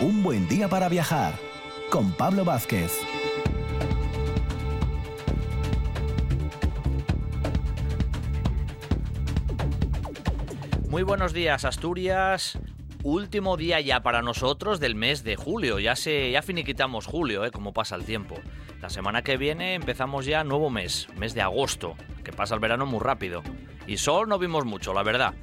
Un buen día para viajar con Pablo Vázquez. Muy buenos días, Asturias. Último día ya para nosotros del mes de julio. Ya se ya finiquitamos julio, ¿eh? Como pasa el tiempo. La semana que viene empezamos ya nuevo mes, mes de agosto, que pasa el verano muy rápido. Y sol no vimos mucho, la verdad.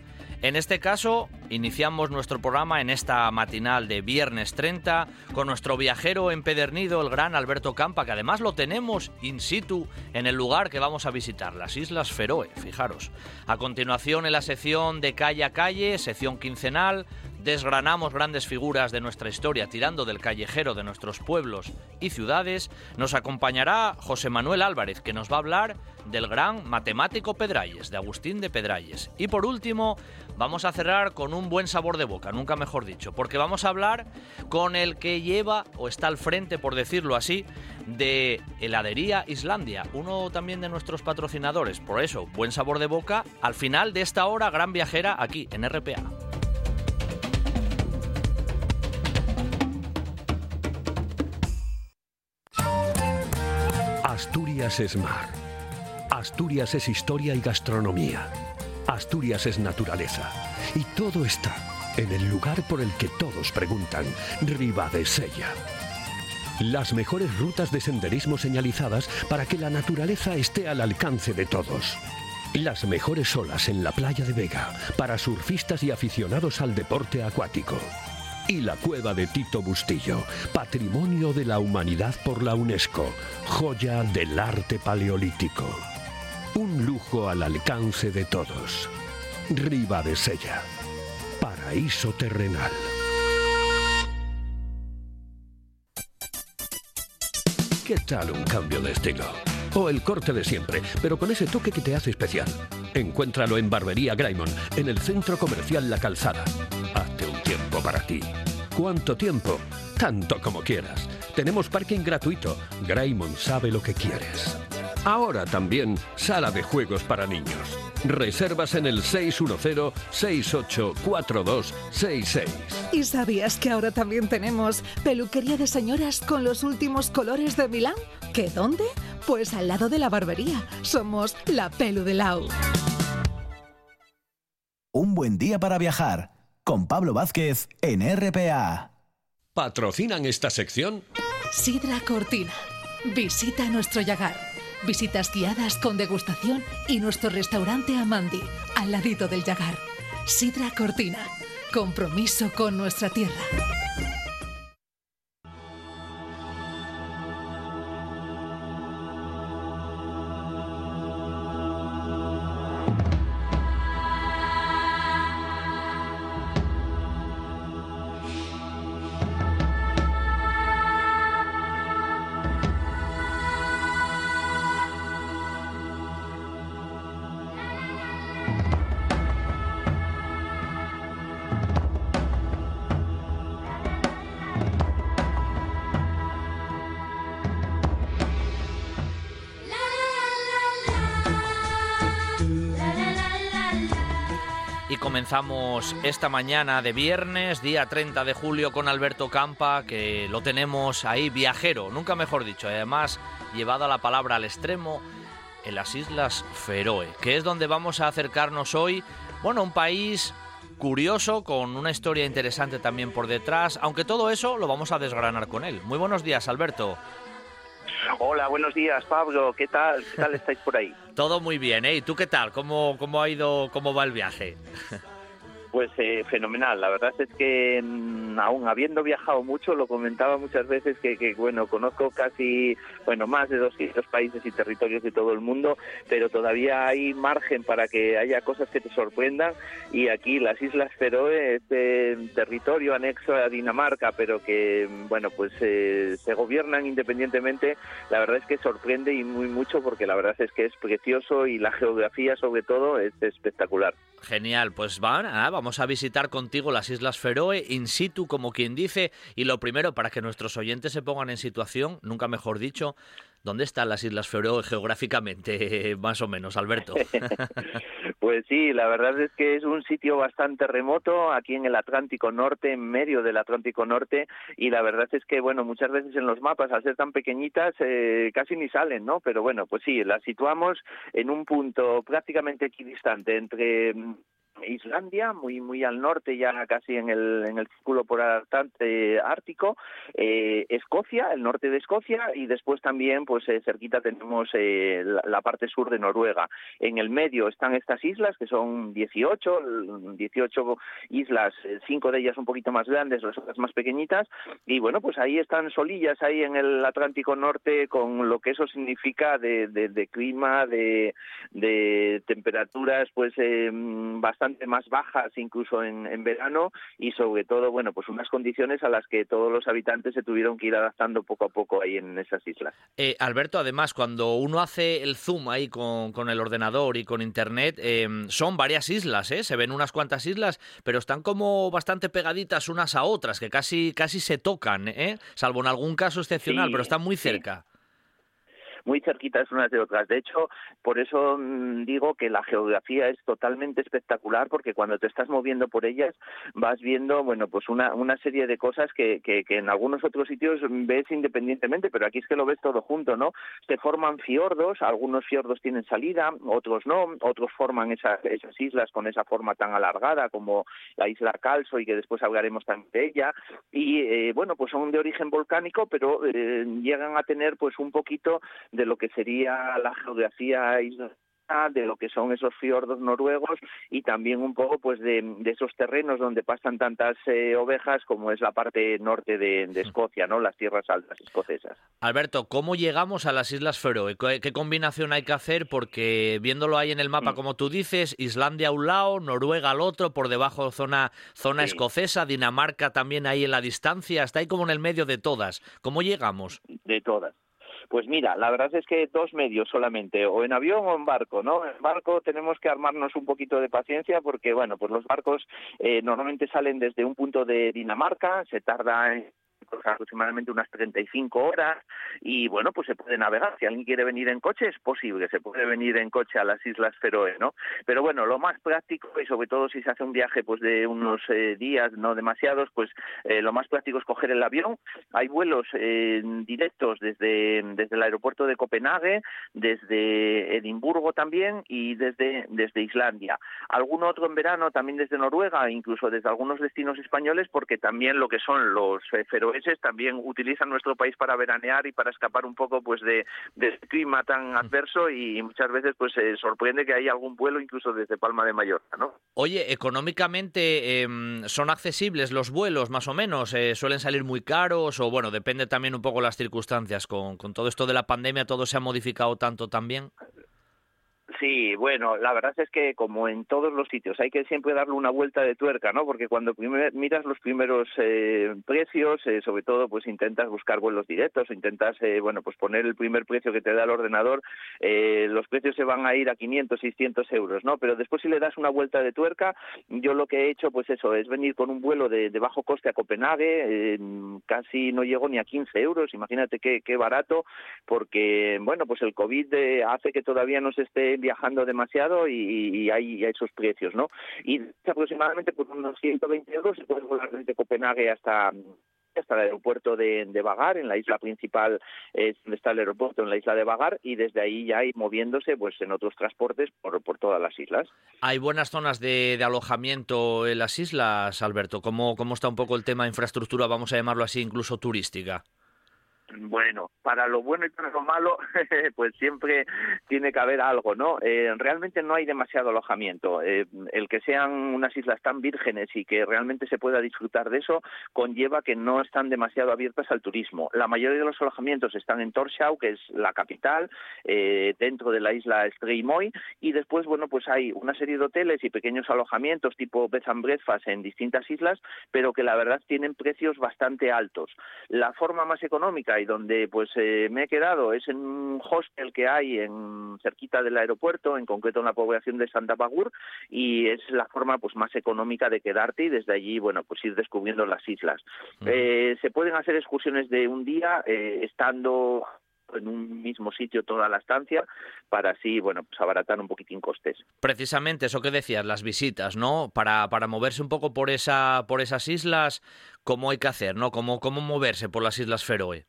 En este caso, iniciamos nuestro programa en esta matinal de viernes 30 con nuestro viajero empedernido, el gran Alberto Campa, que además lo tenemos in situ en el lugar que vamos a visitar, las Islas Feroe, fijaros. A continuación, en la sección de calle a calle, sección quincenal, desgranamos grandes figuras de nuestra historia tirando del callejero de nuestros pueblos y ciudades, nos acompañará José Manuel Álvarez, que nos va a hablar del gran matemático Pedralles, de Agustín de Pedralles. Y por último, vamos a cerrar con un buen sabor de boca, nunca mejor dicho, porque vamos a hablar con el que lleva, o está al frente, por decirlo así, de Heladería Islandia, uno también de nuestros patrocinadores. Por eso, buen sabor de boca al final de esta hora gran viajera aquí en RPA. Asturias es mar. Asturias es historia y gastronomía. Asturias es naturaleza. Y todo está en el lugar por el que todos preguntan, Sella. Las mejores rutas de senderismo señalizadas para que la naturaleza esté al alcance de todos. Las mejores olas en la playa de Vega para surfistas y aficionados al deporte acuático y la cueva de Tito Bustillo, Patrimonio de la Humanidad por la UNESCO, joya del arte paleolítico. Un lujo al alcance de todos. Riva de Sella, paraíso terrenal. ¿Qué tal un cambio de estilo? O el corte de siempre, pero con ese toque que te hace especial. Encuéntralo en Barbería Graymon, en el centro comercial La Calzada para ti. ¿Cuánto tiempo? Tanto como quieras. Tenemos parking gratuito. Graymon sabe lo que quieres. Ahora también sala de juegos para niños. Reservas en el 610-684266. ¿Y sabías que ahora también tenemos peluquería de señoras con los últimos colores de Milán? ¿Qué dónde? Pues al lado de la barbería. Somos la Pelu de Lau. Un buen día para viajar con Pablo Vázquez en RPA. ¿Patrocinan esta sección? Sidra Cortina. Visita nuestro Yagar. Visitas guiadas con degustación y nuestro restaurante Amandi, al ladito del Yagar. Sidra Cortina. Compromiso con nuestra tierra. Comenzamos esta mañana de viernes, día 30 de julio, con Alberto Campa, que lo tenemos ahí viajero, nunca mejor dicho, además llevado la palabra al extremo, en las Islas Feroe, que es donde vamos a acercarnos hoy, bueno, un país curioso, con una historia interesante también por detrás, aunque todo eso lo vamos a desgranar con él. Muy buenos días, Alberto. Hola, buenos días, Pablo. ¿Qué tal? ¿Qué tal estáis por ahí? Todo muy bien, ¿eh? ¿Y tú qué tal? ¿Cómo, cómo ha ido, cómo va el viaje? Pues eh, fenomenal. La verdad es que mm, aún habiendo viajado mucho, lo comentaba muchas veces que, bueno, conozco casi, bueno, más de 200 países y territorios de todo el mundo, pero todavía hay margen para que haya cosas que te sorprendan. Y aquí las Islas Feroe, este territorio anexo a Dinamarca, pero que, bueno, pues eh, se gobiernan independientemente, la verdad es que sorprende y muy mucho porque la verdad es que es precioso y la geografía sobre todo es espectacular. Genial, pues van, ah, vamos a visitar contigo las Islas Feroe in situ como quien dice. Y lo primero, para que nuestros oyentes se pongan en situación, nunca mejor dicho, ¿Dónde están las Islas Feroe geográficamente, más o menos, Alberto? pues sí, la verdad es que es un sitio bastante remoto, aquí en el Atlántico Norte, en medio del Atlántico Norte, y la verdad es que, bueno, muchas veces en los mapas, al ser tan pequeñitas, eh, casi ni salen, ¿no? Pero bueno, pues sí, las situamos en un punto prácticamente equidistante entre Islandia, muy muy al norte, ya casi en el, en el círculo portante ártico, eh, Escocia, el norte de Escocia, y después también, pues eh, cerquita tenemos eh, la, parte sur de Noruega. En el medio están estas islas, que son 18, 18 islas, cinco de ellas un poquito más grandes, las otras más pequeñitas, y bueno, pues ahí están solillas, ahí en el Atlántico Norte, con lo que eso significa de, de, clima, de, de temperaturas, pues bastante más bajas incluso en, verano y sobre todo, bueno, pues unas condiciones a las que todos los habitantes se tuvieron que ir adaptando poco a poco ahí en esas islas. Eh, Alberto, además, cuando uno hace el zoom ahí con, con el ordenador y con internet, em, son varias islas, ¿eh? Se ven unas cuantas islas, pero están como bastante pegaditas unas a otras, que casi, casi se tocan, ¿eh? Salvo en algún caso excepcional, pero están muy cerca muy cerquitas unas de otras. De hecho, por eso mm, digo que la geografía es totalmente espectacular porque cuando te estás moviendo por ellas vas viendo, bueno, pues una, serie de cosas que, en algunos otros sitios ves independientemente, pero aquí es que lo ves todo junto, ¿no? Se forman fiordos, algunos fiordos tienen salida, otros no, otros forman esas, esas islas con esa forma tan alargada como la isla Calso y que después hablaremos también de ella. Y eh, bueno, pues son de origen volcánico, pero eh, llegan a tener pues un poquito de lo que sería la geografía de lo que son esos fiordos noruegos y también un poco pues de, esos terrenos donde pasan tantas eh, ovejas como es la parte norte de, Escocia, ¿no? Las tierras altas escocesas. Alberto, ¿cómo llegamos a las Islas Feroe? ¿Qué, combinación hay que hacer? Porque viéndolo ahí en el mapa, mm. como tú dices, Islandia a un lado, Noruega al otro, por debajo zona, zona escocesa, Dinamarca también ahí en la distancia, está ahí como en el medio de todas. ¿Cómo llegamos? De todas. Pues mira, la verdad es que dos medios solamente, o en avión o en barco, ¿no? En barco tenemos que armarnos un poquito de paciencia porque, bueno, pues los barcos eh, normalmente salen desde un punto de Dinamarca, se tarda en aproximadamente unas 35 horas y bueno, pues se puede navegar. Si alguien quiere venir en coche es posible, se puede venir en coche a las Islas Feroe, ¿no? Pero bueno, lo más práctico y sobre todo si se hace un viaje pues de unos eh, días, no demasiados, pues eh, lo más práctico es coger el avión. Hay vuelos eh, directos desde, desde el aeropuerto de Copenhague, desde Edimburgo también y desde, desde Islandia. Algún otro en verano también desde Noruega, incluso desde algunos destinos españoles, porque también lo que son los feroe también utilizan nuestro país para veranear y para escapar un poco pues de, de clima tan adverso y muchas veces pues se sorprende que hay algún vuelo incluso desde Palma de Mallorca, ¿no? Oye, económicamente em, son accesibles los vuelos más o menos, eh, suelen salir muy caros o bueno, depende también un poco las circunstancias con, con todo esto de la pandemia, todo se ha modificado tanto también. Sí, bueno, la verdad es que como en todos los sitios hay que siempre darle una vuelta de tuerca, ¿no? Porque cuando miras los primeros eh, precios, eh, sobre todo, pues intentas buscar vuelos directos, intentas, eh, bueno, pues poner el primer precio que te da el ordenador, los precios se van a ir a 500, 600 euros, ¿no? Pero después si le das una vuelta de tuerca, yo lo que he hecho, pues eso, es venir con un vuelo de, bajo coste a Copenhague, casi no llego ni a 15 euros, imagínate qué, qué barato, porque, bueno, pues el COVID hace que todavía no se esté viajando demasiado y, hay, esos precios, ¿no? Y aproximadamente por unos 120 euros se puede volar desde Copenhague hasta hasta el aeropuerto de, de Vagar, en la isla principal es donde está el aeropuerto, en la isla de Vagar, y desde ahí ya ir moviéndose pues en otros transportes por, por todas las islas. ¿Hay buenas zonas de, de, alojamiento en las islas, Alberto? ¿Cómo, ¿Cómo está un poco el tema de infraestructura, vamos a llamarlo así, incluso turística? Bueno, para lo bueno y para lo malo, pues siempre tiene que haber algo, ¿no? Eh, realmente no hay demasiado alojamiento. Eh, el que sean unas islas tan vírgenes y que realmente se pueda disfrutar de eso conlleva que no están demasiado abiertas al turismo. La mayoría de los alojamientos están en Torshau, que es la capital, eh, dentro de la isla Streymoy, y después, bueno, pues hay una serie de hoteles y pequeños alojamientos tipo bed and breakfast en distintas islas, pero que la verdad tienen precios bastante altos. La forma más económica y donde pues eh, me he quedado es en un hostel que hay en cerquita del aeropuerto, en concreto en la población de Santa Pagur y es la forma pues más económica de quedarte y desde allí bueno pues ir descubriendo las islas. Eh, se pueden hacer excursiones de un día eh, estando en un mismo sitio toda la estancia para así, bueno, pues abaratar un poquitín costes. Precisamente eso que decías, las visitas, ¿no? Para, para moverse un poco por esa por esas islas, ¿cómo hay que hacer, no? ¿Cómo, cómo moverse por las Islas Feroe?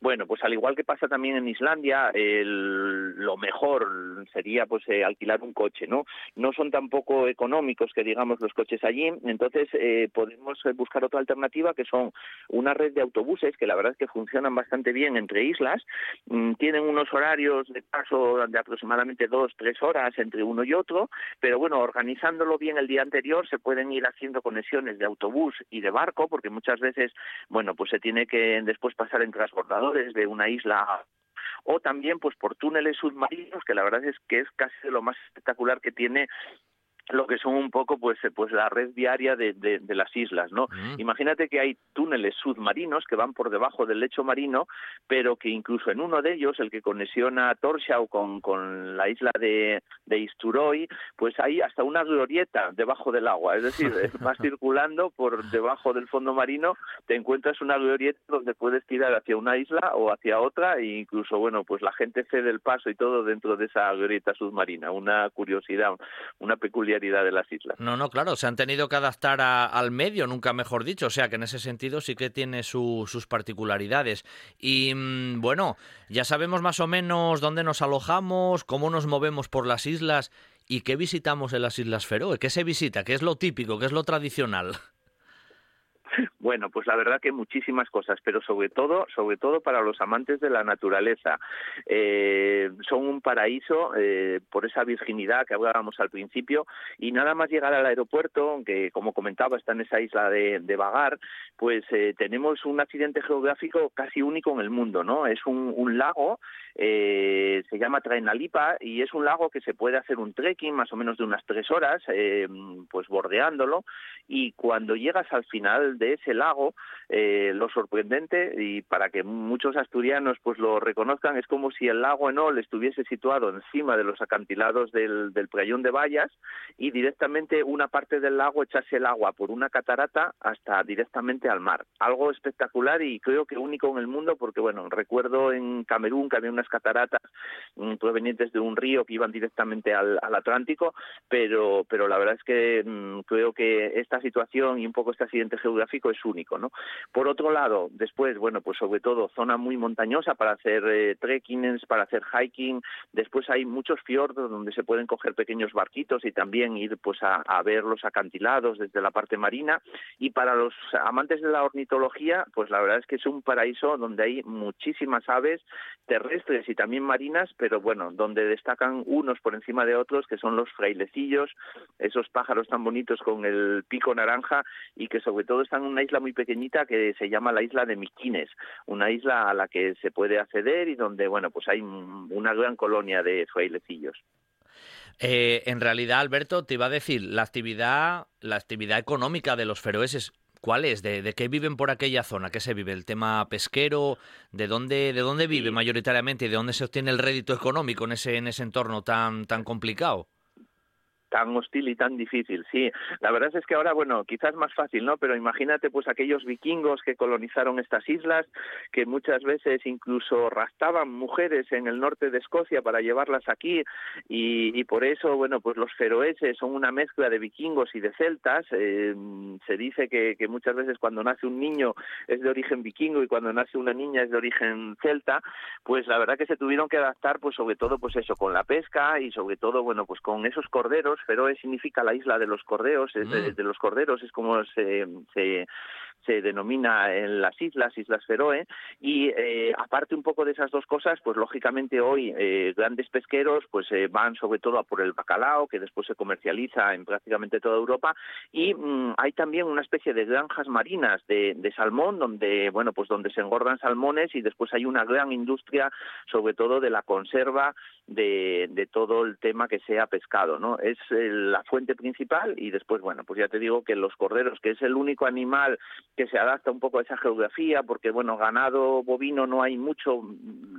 Bueno, pues al igual que pasa también en Islandia, lo mejor sería pues eh, alquilar un coche, ¿no? No son tampoco económicos que digamos los coches allí, entonces eh, podemos buscar otra alternativa que son una red de autobuses que la verdad es que funcionan bastante bien entre islas, mm, tienen unos horarios de paso de aproximadamente dos, tres horas entre uno y otro, pero bueno, organizándolo bien el día anterior se pueden ir haciendo conexiones de autobús y de barco, porque muchas veces, bueno, pues se tiene que después pasar en transbordador de una isla o también pues por túneles submarinos que la verdad es que es casi lo más espectacular que tiene lo que son un poco pues eh, pues la red viaria de, de, las islas no mm. imagínate que hay túneles submarinos que van por debajo del lecho marino pero que incluso en uno de ellos el que conexiona Torshau con, con la isla de, de Isturoy pues hay hasta una glorieta debajo del agua. Es decir vas circulando por debajo del fondo marino te encuentras una glorieta donde puedes tirar hacia una isla o hacia otra e incluso bueno pues la gente cede el paso y todo dentro de esa glorieta submarina. Una curiosidad una peculiaridad No, no, claro, se han tenido que adaptar al medio, nunca mejor dicho, o sea que en ese sentido sí que tiene sus particularidades. Y mm, bueno, ya sabemos más o menos dónde nos alojamos, cómo nos movemos por las islas y qué visitamos en las Islas Feroe, qué se visita, qué es lo típico, qué es lo tradicional. Bueno, pues la verdad que muchísimas cosas, pero sobre todo, sobre todo para los amantes de la naturaleza. Eh, son un paraíso eh, por esa virginidad que hablábamos al principio y nada más llegar al aeropuerto, que como comentaba está en esa isla de, de Vagar, pues eh, tenemos un accidente geográfico casi único en el mundo, ¿no? Es un, un lago, se llama Traenalipa y es un lago que se puede hacer un trekking más o menos de unas tres horas, pues bordeándolo y cuando llegas al final de ese lago, eh, lo sorprendente y para que muchos asturianos pues lo reconozcan es como si el lago Enol estuviese situado encima de los acantilados del, del playón de Vallas y directamente una parte del lago echase el agua por una catarata hasta directamente al mar. Algo espectacular y creo que único en el mundo porque bueno, recuerdo en Camerún que había unas cataratas mm, provenientes de un río que iban directamente al, al Atlántico, pero pero la verdad es que mm, creo que esta situación y un poco este accidente geográfico es único, ¿no? Por otro lado, después, bueno, pues sobre todo zona muy montañosa para hacer eh, trekking, para hacer hiking. Después hay muchos fiordos donde se pueden coger pequeños barquitos y también ir pues a, ver los acantilados desde la parte marina. Y para los amantes de la ornitología, pues la verdad es que es un paraíso donde hay muchísimas aves terrestres y también marinas, pero bueno, donde destacan unos por encima de otros, que son los frailecillos, esos pájaros tan bonitos con el pico naranja y que sobre todo están en una isla muy pequeñita que se llama la isla de Miquines, una isla a la que se puede acceder y donde, bueno, pues hay una gran colonia de frailecillos. Eh, en realidad, Alberto, te iba a decir, la actividad, la actividad económica de los feroeses, ¿cuál es? ¿De, ¿De, qué viven por aquella zona? ¿Qué se vive? ¿El tema pesquero? ¿De dónde, de dónde vive mayoritariamente y de dónde se obtiene el rédito económico en ese, en ese entorno tan, tan complicado? Tan hostil y tan difícil. Sí, la verdad es que ahora, bueno, quizás más fácil, ¿no? Pero imagínate, pues, aquellos vikingos que colonizaron estas islas, que muchas veces incluso rastaban mujeres en el norte de Escocia para llevarlas aquí, y, por eso, bueno, pues los feroeses son una mezcla de vikingos y de celtas. Eh, se dice que, que muchas veces cuando nace un niño es de origen vikingo y cuando nace una niña es de origen celta, pues la verdad que se tuvieron que adaptar, pues sobre todo, pues eso, con la pesca y sobre todo, bueno, pues con esos corderos Feroe significa la isla de los corderos, de, mm. de, los corderos, es como se, se, se denomina en las islas, Islas Feroe, y eh, aparte un poco de esas dos cosas, pues lógicamente hoy eh, grandes pesqueros pues eh, van sobre todo a por el bacalao, que después se comercializa en prácticamente toda Europa, y mm, hay también una especie de granjas marinas de, salmón, donde, bueno, pues donde se engordan salmones y después hay una gran industria, sobre todo de la conserva de, de todo el tema que sea pescado, ¿no? Es la fuente principal y después, bueno, pues ya te digo que los corderos, que es el único animal que se adapta un poco a esa geografía, porque bueno, ganado bovino no hay mucho,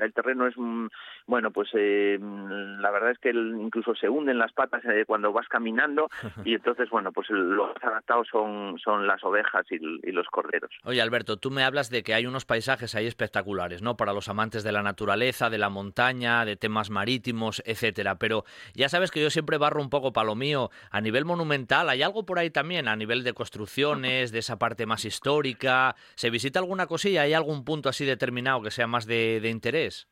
el terreno es, mm, bueno, pues eh, la verdad es que incluso se hunden las patas eh, cuando vas caminando y entonces, bueno, pues los adaptados son, son las ovejas y, y los corderos. Oye, Alberto, tú me hablas de que hay unos paisajes ahí espectaculares, ¿no? Para los amantes de la naturaleza, de la montaña, de temas marítimos, etcétera. Pero ya sabes que yo siempre barro un poco para lo mío. A nivel monumental, ¿hay algo por ahí también? A nivel de construcciones, de esa parte más histórica. ¿Se visita alguna cosilla? ¿Hay algún punto así determinado que sea más de, de interés?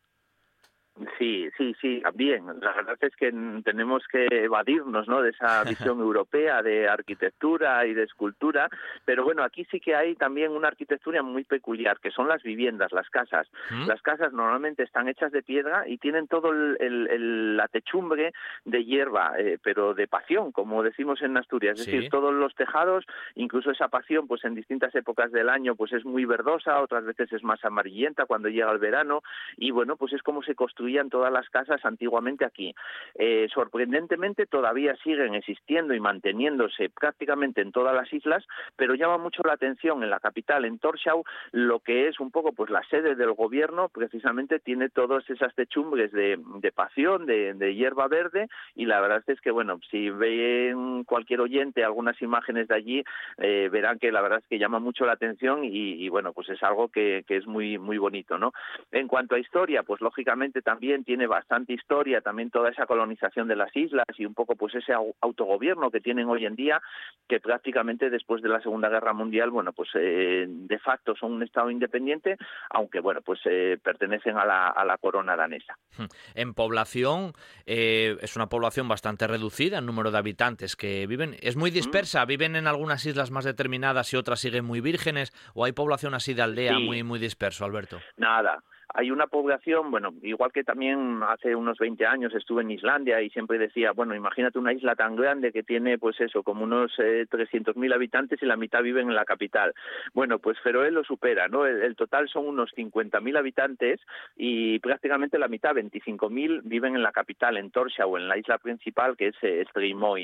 Sí, sí, sí, también. La verdad es que tenemos que evadirnos ¿no? de esa visión europea de arquitectura y de escultura, pero bueno, aquí sí que hay también una arquitectura muy peculiar, que son las viviendas, las casas. ¿Mm? Las casas normalmente están hechas de piedra y tienen todo el, la techumbre de hierba, eh, pero de pasión, como decimos en Asturias. Es decir, todos los tejados, incluso esa pasión, pues en distintas épocas del año, pues es muy verdosa, otras veces es más amarillenta cuando llega el verano, y bueno, pues es como se construye todas las casas antiguamente aquí. Eh, sorprendentemente todavía siguen existiendo y manteniéndose prácticamente en todas las islas, pero llama mucho la atención en la capital, en Torshau, lo que es un poco pues la sede del gobierno, precisamente tiene todas esas techumbres de, pasión, de, hierba verde, y la verdad es que, bueno, si ven cualquier oyente algunas imágenes de allí, eh, verán que la verdad es que llama mucho la atención y, bueno, pues es algo que, que, es muy, muy bonito, ¿no? En cuanto a historia, pues lógicamente también también tiene bastante historia, también toda esa colonización de las islas y un poco pues ese autogobierno que tienen hoy en día, que prácticamente después de la Segunda Guerra Mundial, bueno, pues eh, de facto son un Estado independiente, aunque bueno, pues eh, pertenecen a la, a la corona danesa. Hmm. En población, eh, es una población bastante reducida en número de habitantes que viven, es muy dispersa, viven en algunas islas más determinadas y otras siguen muy vírgenes, o hay población así de aldea muy, muy disperso, Alberto. Nada, hay una población, bueno, igual que también hace unos 20 años estuve en Islandia y siempre decía, bueno, imagínate una isla tan grande que tiene, pues eso, como unos eh, 300.000 habitantes y la mitad viven en la capital. Bueno, pues Feroe lo supera, ¿no? El, total son unos 50.000 habitantes y prácticamente la mitad, 25.000, viven en la capital, en o en la isla principal, que es eh,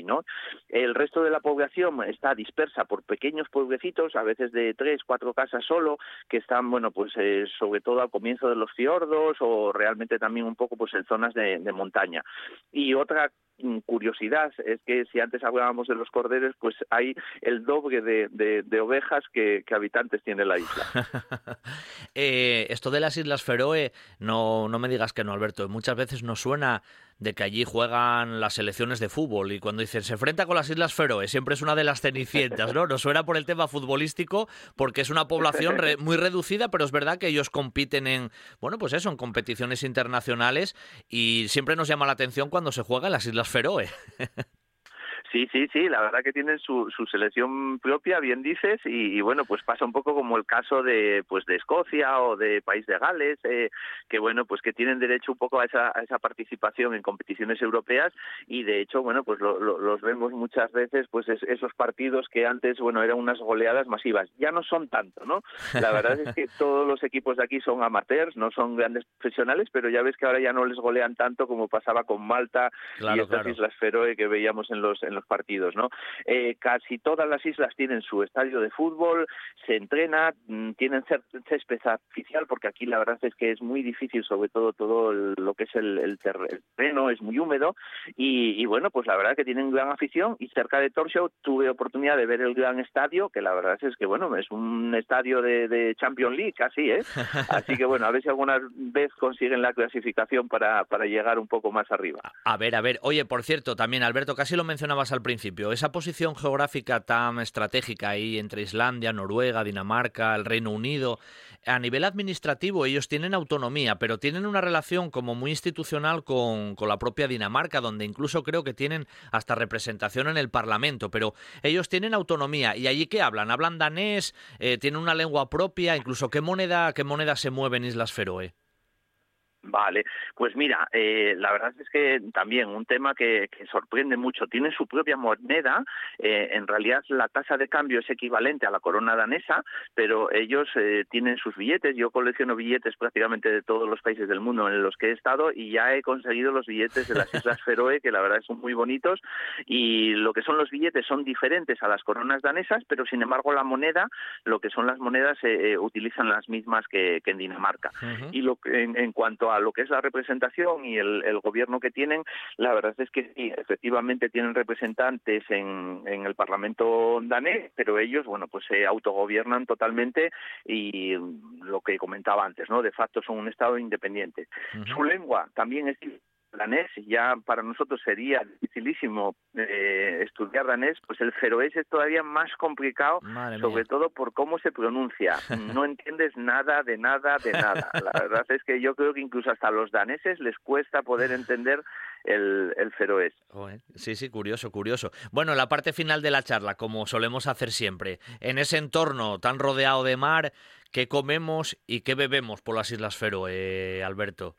¿no? El resto de la población está dispersa por pequeños pueblecitos, a veces de tres, cuatro casas solo, que están, bueno, pues eh, sobre todo al comienzo de los fiordos o realmente también un poco pues en zonas de, montaña. Y otra curiosidad es que si antes hablábamos de los corderos, pues hay el doble de, ovejas que, habitantes tiene la isla. Eh, esto de las Islas Feroe, no, no me digas que no, Alberto, muchas veces nos suena de que allí juegan las selecciones de fútbol y cuando dicen se enfrenta con las Islas Feroe siempre es una de las cenicientas, ¿no? Nos suena por el tema futbolístico porque es una población muy reducida, pero es verdad que ellos compiten en, bueno, pues eso, en competiciones internacionales y siempre nos llama la atención cuando se juega en las Islas Feroe. Sí, sí, sí, la verdad que tienen su, su selección propia, bien dices, y, bueno, pues pasa un poco como el caso de pues de Escocia o de País de Gales, eh, que bueno, pues que tienen derecho un poco a esa, a esa participación en competiciones europeas y de hecho, bueno, pues los vemos muchas veces, pues esos partidos que antes, bueno, eran unas goleadas masivas, ya no son tanto, ¿no? La verdad es que todos los equipos de aquí son amateurs, no son grandes profesionales, pero ya ves que ahora ya no les golean tanto como pasaba con Malta y estas Islas Feroe que veíamos en los en los partidos, ¿no? Eh, casi todas las islas tienen su estadio de fútbol, se entrena, mm, tienen césped artificial, porque aquí la verdad es que es muy difícil, sobre todo todo lo que es el, terreno, es muy húmedo, y, bueno, pues la verdad que tienen gran afición, y cerca de Torshow tuve oportunidad de ver el gran estadio, que la verdad es que, bueno, es un estadio de, de Champions League, casi, ¿eh? Así que, bueno, a ver si alguna vez consiguen la clasificación para, para llegar un poco más arriba. A ver, a ver, oye, por cierto, también, Alberto, casi lo mencionabas al principio, esa posición geográfica tan estratégica ahí entre Islandia, Noruega, Dinamarca, el Reino Unido, a nivel administrativo ellos tienen autonomía, pero tienen una relación como muy institucional con, la propia Dinamarca, donde incluso creo que tienen hasta representación en el Parlamento, pero ellos tienen autonomía. ¿Y allí qué hablan? ¿Hablan danés? Eh, ¿Tienen una lengua propia? Incluso, ¿qué moneda, qué moneda se mueve en Islas Feroe? Vale, pues mira, eh, la verdad es que también un tema que, sorprende mucho. Tienen su propia moneda, eh, en realidad la tasa de cambio es equivalente a la corona danesa, pero ellos eh, tienen sus billetes. Yo colecciono billetes prácticamente de todos los países del mundo en los que he estado y ya he conseguido los billetes de las Islas Feroe, que la verdad son muy bonitos. Y lo que son los billetes son diferentes a las coronas danesas, pero sin embargo la moneda, lo que son las monedas, utilizan las mismas que, en Dinamarca. Y lo en cuanto a a lo que es la representación y el, gobierno que tienen, la verdad es que sí, efectivamente tienen representantes en, el Parlamento danés, pero ellos, bueno, pues se autogobiernan totalmente y lo que comentaba antes, ¿no? De facto son un Estado independiente. Su lengua también es danés, ya para nosotros sería dificilísimo eh, estudiar danés, pues el feroés es todavía más complicado, sobre todo por cómo se pronuncia. No entiendes nada de nada de nada. La verdad es que yo creo que incluso hasta a los daneses les cuesta poder entender el, el feroés. Sí, sí, curioso, curioso. Bueno, la parte final de la charla, como solemos hacer siempre, en ese entorno tan rodeado de mar, ¿qué comemos y qué bebemos por las Islas Feroe, Alberto?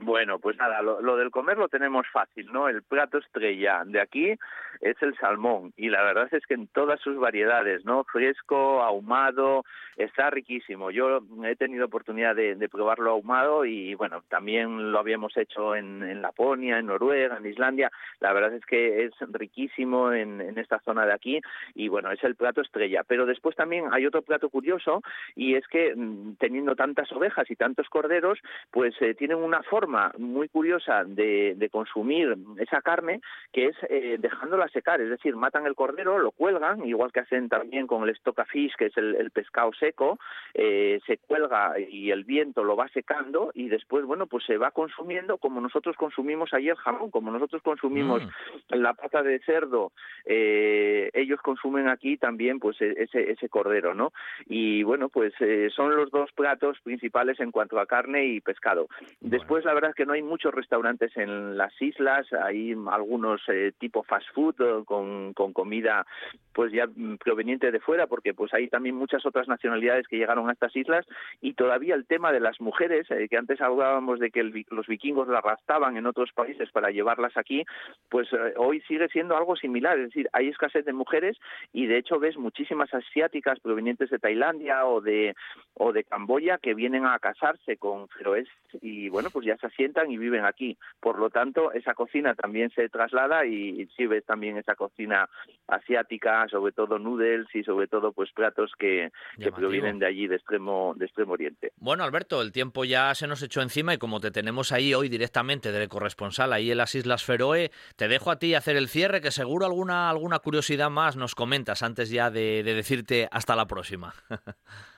Bueno, pues nada, lo, del comer lo tenemos fácil, ¿no? El plato estrella de aquí es el salmón y la verdad es que en todas sus variedades, ¿no? Fresco, ahumado, está riquísimo. Yo he tenido oportunidad de, probarlo ahumado y bueno, también lo habíamos hecho en, Laponia, en Noruega, en Islandia. La verdad es que es riquísimo en, esta zona de aquí y bueno, es el plato estrella. Pero después también hay otro plato curioso y es que mm, teniendo tantas ovejas y tantos corderos, pues eh, tienen una forma muy curiosa de, consumir esa carne que es eh, dejándola secar, es decir, matan el cordero, lo cuelgan, igual que hacen también con el fish, que es el, pescado seco, eh, se cuelga y el viento lo va secando y después, bueno, pues se va consumiendo como nosotros consumimos ayer jamón, como nosotros consumimos mm. la pata de cerdo, eh, ellos consumen aquí también pues e, ese, ese cordero, ¿no? Y bueno, pues son los dos platos principales en cuanto a carne y pescado. Después, la verdad es que no hay muchos restaurantes en las islas, hay algunos eh, tipo fast food eh, con, con, comida pues ya proveniente de fuera, porque pues hay también muchas otras nacionalidades que llegaron a estas islas y todavía el tema de las mujeres, eh, que antes hablábamos de que los vikingos las arrastraban en otros países para llevarlas aquí, pues hoy sigue siendo algo similar, es decir, hay escasez de mujeres y de hecho ves muchísimas asiáticas provenientes de Tailandia o de o de Camboya que vienen a casarse con feroes y bueno, pues ya se asientan y viven aquí. Por lo tanto, esa cocina también se traslada y, si ves también esa cocina asiática, sobre todo noodles y sobre todo pues platos que, que provienen de allí, de extremo, de extremo oriente. Bueno, Alberto, el tiempo ya se nos echó encima y como te tenemos ahí hoy directamente del corresponsal ahí en las Islas Feroe, te dejo a ti hacer el cierre, que seguro alguna, alguna curiosidad más nos comentas antes ya de decirte hasta la próxima.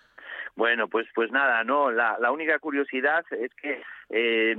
Bueno, pues pues nada, no. La, la única curiosidad es que eh,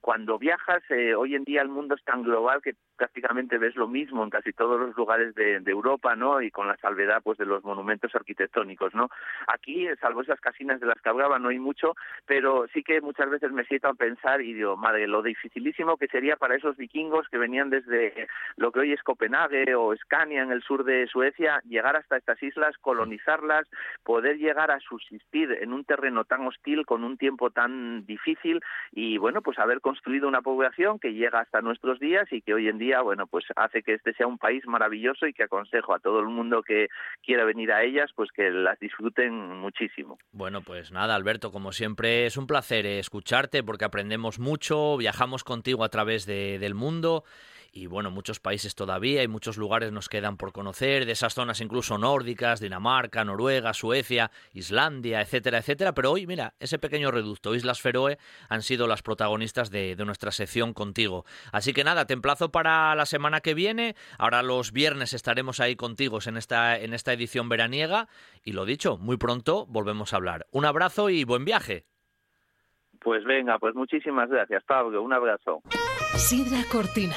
cuando viajas, eh, hoy en día el mundo es tan global que prácticamente ves lo mismo en casi todos los lugares de, Europa, ¿no? Y con la salvedad, pues, de los monumentos arquitectónicos, ¿no? Aquí, salvo esas casinas de las que hablaba, no hay mucho, pero sí que muchas veces me siento a pensar y digo, madre, lo dificilísimo que sería para esos vikingos que venían desde lo que hoy es Copenhague o Scania en el sur de Suecia, llegar hasta estas islas, colonizarlas, poder llegar a subsistir en un terreno tan hostil con un tiempo tan difícil y, bueno, pues haber construido una población que llega hasta nuestros días y que hoy en día bueno, pues hace que este sea un país maravilloso y que aconsejo a todo el mundo que quiera venir a ellas, pues que las disfruten muchísimo. Bueno, pues nada, Alberto, como siempre es un placer escucharte porque aprendemos mucho, viajamos contigo a través del mundo y bueno, muchos países todavía y muchos lugares nos quedan por conocer, de esas zonas incluso nórdicas, Dinamarca, Noruega, Suecia, Islandia, etcétera, etcétera. Pero hoy, mira, ese pequeño reducto, Islas Feroe, han sido las protagonistas de, nuestra sección contigo. Así que nada, te emplazo para la semana que viene. Ahora los viernes estaremos ahí contigo en esta, en esta edición veraniega. Y lo dicho, muy pronto volvemos a hablar. Un abrazo y buen viaje. Pues venga, pues muchísimas gracias, Pablo. Un abrazo. Sidra Cortina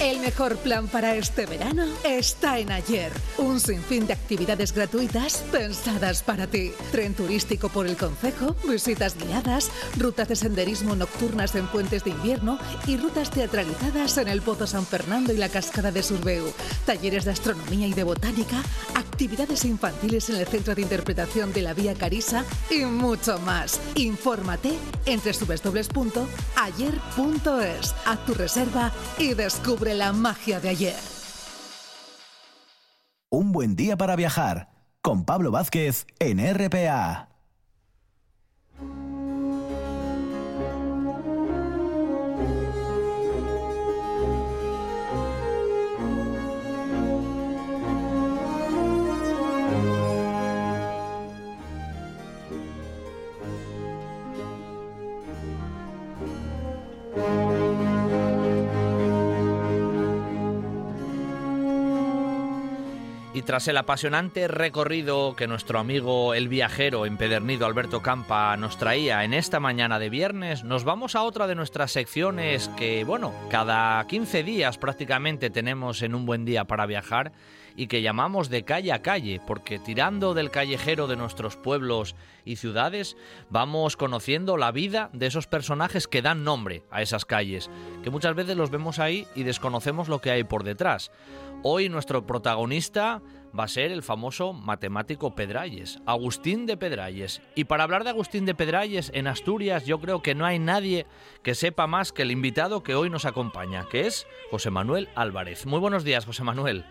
El mejor plan para este verano está en Ayer. Un sinfín de actividades gratuitas pensadas para ti. Tren turístico por el Concejo, visitas guiadas, rutas de senderismo nocturnas en puentes de invierno y rutas teatralizadas en el Pozo San Fernando y la Cascada de Surbeu. Talleres de astronomía y de botánica, actividades infantiles en el Centro de Interpretación de la Vía Carisa y mucho más. Infórmate en www.ayer.es. Haz tu reserva y descubre la magia de ayer. Un buen día para viajar con Pablo Vázquez en RPA. Y tras el apasionante recorrido que nuestro amigo el viajero empedernido Alberto Campa nos traía en esta mañana de viernes, nos vamos a otra de nuestras secciones que, bueno, cada 15 días prácticamente tenemos en un buen día para viajar y que llamamos de calle a calle, porque tirando del callejero de nuestros pueblos y ciudades, vamos conociendo la vida de esos personajes que dan nombre a esas calles, que muchas veces los vemos ahí y desconocemos lo que hay por detrás. Hoy nuestro protagonista va a ser el famoso matemático Pedralles, Agustín de Pedralles. Y para hablar de Agustín de Pedralles en Asturias, yo creo que no hay nadie que sepa más que el invitado que hoy nos acompaña, que es José Manuel Álvarez. Muy buenos días, José Manuel.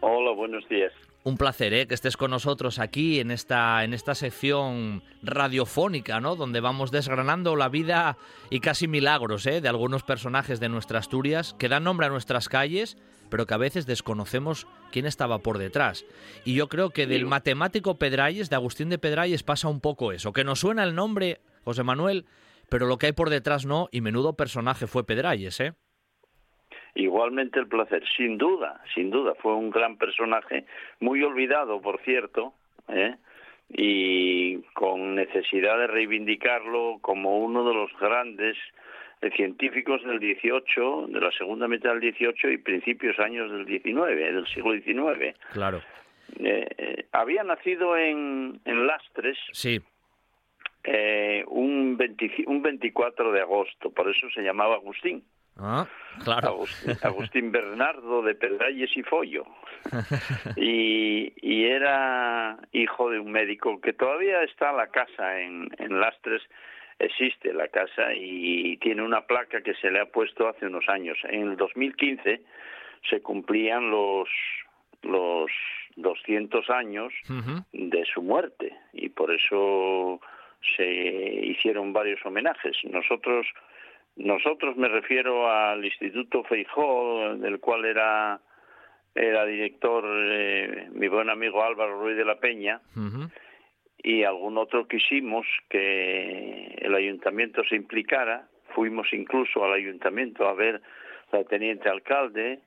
Hola, buenos días. Un placer ¿eh? que estés con nosotros aquí en esta, en esta sección radiofónica, ¿no? Donde vamos desgranando la vida y casi milagros ¿eh? de algunos personajes de nuestra Asturias que dan nombre a nuestras calles, pero que a veces desconocemos quién estaba por detrás. Y yo creo que del matemático Pedralles, de Agustín de Pedralles, pasa un poco eso, que nos suena el nombre, José Manuel, pero lo que hay por detrás no, y menudo personaje fue Pedralles, ¿eh? Igualmente el placer, sin duda, sin duda, fue un gran personaje, muy olvidado, por cierto, ¿eh? y con necesidad de reivindicarlo como uno de los grandes científicos del 18, de la segunda mitad del 18 y principios años del 19, del siglo XIX. Claro. Eh, eh, había nacido en, en Lastres. Sí. Eh, un, 20, un 24 de agosto, por eso se llamaba Agustín. Ah, claro. Agustín, Agustín Bernardo de Pedralles y Follo. y, y, era hijo de un médico que todavía está la casa en, en Lastres, existe la casa y tiene una placa que se le ha puesto hace unos años. En el 2015 se cumplían los los 200 años uh -huh. de su muerte y por eso se hicieron varios homenajes. Nosotros nosotros me refiero al Instituto Feijó, del cual era era director eh, mi buen amigo Álvaro Ruiz de la Peña. Uh -huh y algún otro quisimos que el ayuntamiento se implicara. Fuimos incluso al ayuntamiento a ver al teniente alcalde,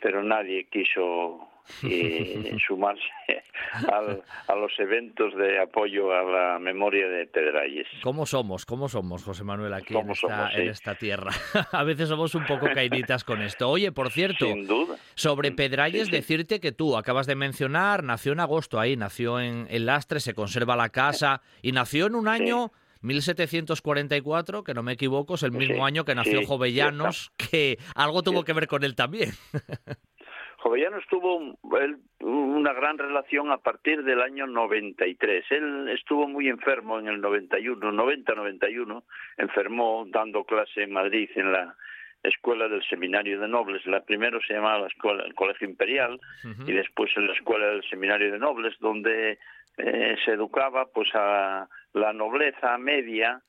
pero nadie quiso eh, sumarse al, a los eventos de apoyo a la memoria de Pedralles. ¿Cómo somos? ¿Cómo somos, José Manuel, aquí en esta, somos, sí. en esta, tierra? a veces somos un poco caíditas con esto. Oye, por cierto, Sin duda. sobre Pedralles, sí, sí. decirte que tú acabas de mencionar, nació en agosto ahí, nació en, en Lastre, se conserva la casa y nació en un año... 1744, que no me equivoco, es el mismo año que nació Jovellanos, que algo tuvo que ver con él también. Jovellanos tuvo él, una gran relación a partir del año 93. Él estuvo muy enfermo en el 91, 90-91, enfermó dando clase en Madrid en la escuela del Seminario de Nobles. La primero se llamaba la escuela, el Colegio Imperial uh -huh. y después en la escuela del Seminario de Nobles, donde eh, se educaba pues a la nobleza media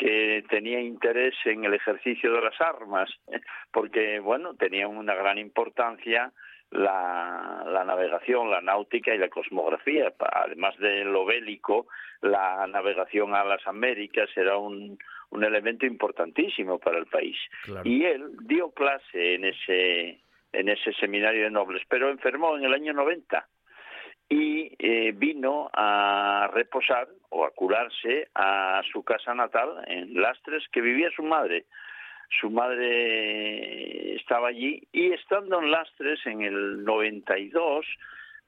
que tenía interés en el ejercicio de las armas, porque, bueno, tenían una gran importancia la, la, navegación, la náutica y la cosmografía. Además de lo bélico, la navegación a las Américas era un, un elemento importantísimo para el país. Y él dio clase en ese, en ese seminario de nobles, pero enfermó en el año 90 y eh, vino a reposar o a curarse a su casa natal en Lastres, que vivía su madre. Su madre estaba allí y estando en Lastres en el 92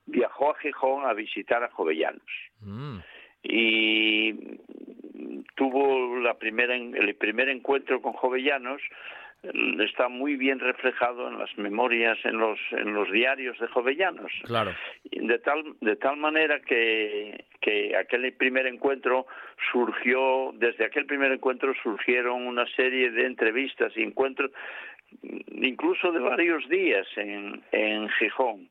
viajó a Gijón a visitar a Jovellanos. Mm. Y tuvo la primera, el primer encuentro con Jovellanos está muy bien reflejado en las memorias, en los, en los diarios de Jovellanos. Claro. De tal, de tal manera que, que aquel primer encuentro surgió, desde aquel primer encuentro surgieron una serie de entrevistas y encuentros, incluso de varios días en, en Gijón.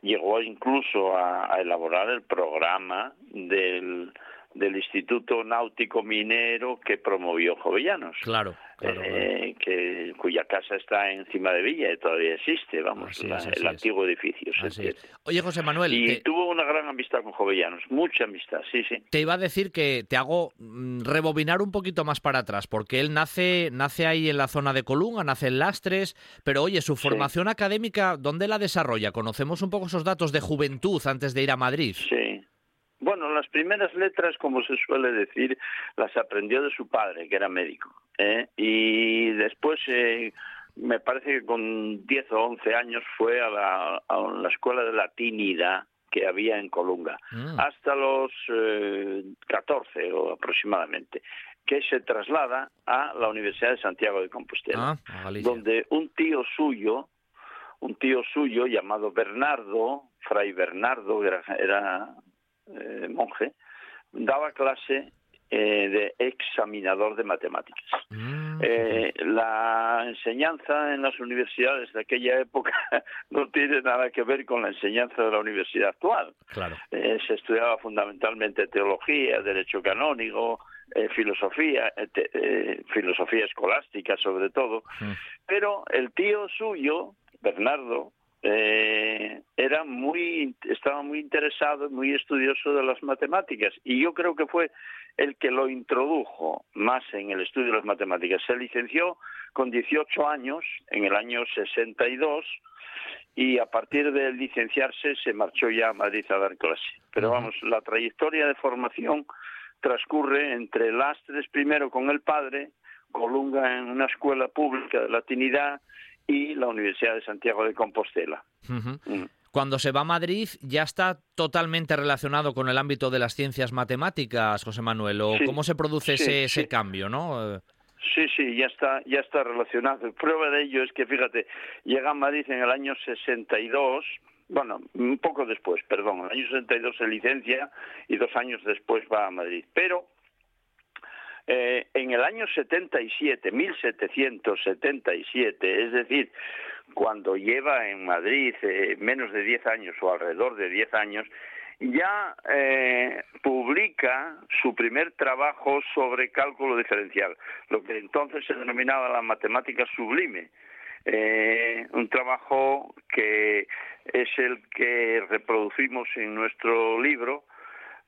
Llegó incluso a elaborar el programa del del Instituto Náutico Minero que promovió Jovellanos. Claro. Eh, que cuya casa está encima de Villa y todavía existe, vamos, el antiguo edificio. Oye, José Manuel. Y tuvo una gran amistad con Jovellanos, mucha amistad, sí, sí. Te iba a decir que te hago mm, rebobinar un poquito más para atrás, porque él nace, nace ahí en la zona de Colunga, nace en Lastres, pero oye, su formación académica, ¿dónde la desarrolla? Conocemos un poco esos datos de juventud antes de ir a Madrid. Sí. Bueno, las primeras letras, como se suele decir, las aprendió de su padre, que era médico. ¿eh? Y después, eh, me parece que con 10 o 11 años fue a la, a la escuela de latinidad que había en Colunga, mm. hasta los eh, 14 o aproximadamente, que se traslada a la Universidad de Santiago de Compostela, ah, donde un tío suyo, un tío suyo llamado Bernardo, Fray Bernardo, era eh, monje, daba clase eh, de examinador de matemáticas. Mm, eh, la enseñanza en las universidades de aquella época no tiene nada que ver con la enseñanza de la universidad actual. se estudiaba fundamentalmente teología, derecho canónico, filosofía, filosofía escolástica sobre todo, mm. pero el tío suyo, Bernardo, eh, era muy, estaba muy interesado, muy estudioso de las matemáticas y yo creo que fue el que lo introdujo más en el estudio de las matemáticas. Se licenció con 18 años en el año 62 y a partir de licenciarse se marchó ya a Madrid a dar clase. Pero vamos, la trayectoria de formación transcurre entre Lastres primero con el padre, Colunga en una escuela pública de latinidad, y la Universidad de Santiago de Compostela. Mm. Cuando se va a Madrid ya está totalmente relacionado con el ámbito de las ciencias matemáticas, José Manuel, o cómo se produce ese, ese cambio, ¿no? Sí, sí, ya está, ya está relacionado. Prueba de ello es que, fíjate, llega a Madrid en el año 62, bueno, un poco después, perdón, en el año 62 se licencia y dos años después va a Madrid. Pero eh, en el año 77, 1777, es decir, cuando lleva en Madrid eh, menos de 10 años o alrededor de 10 años, ya eh, publica su primer trabajo sobre cálculo diferencial, lo que entonces se denominaba la matemática sublime. un trabajo que es el que reproducimos en nuestro libro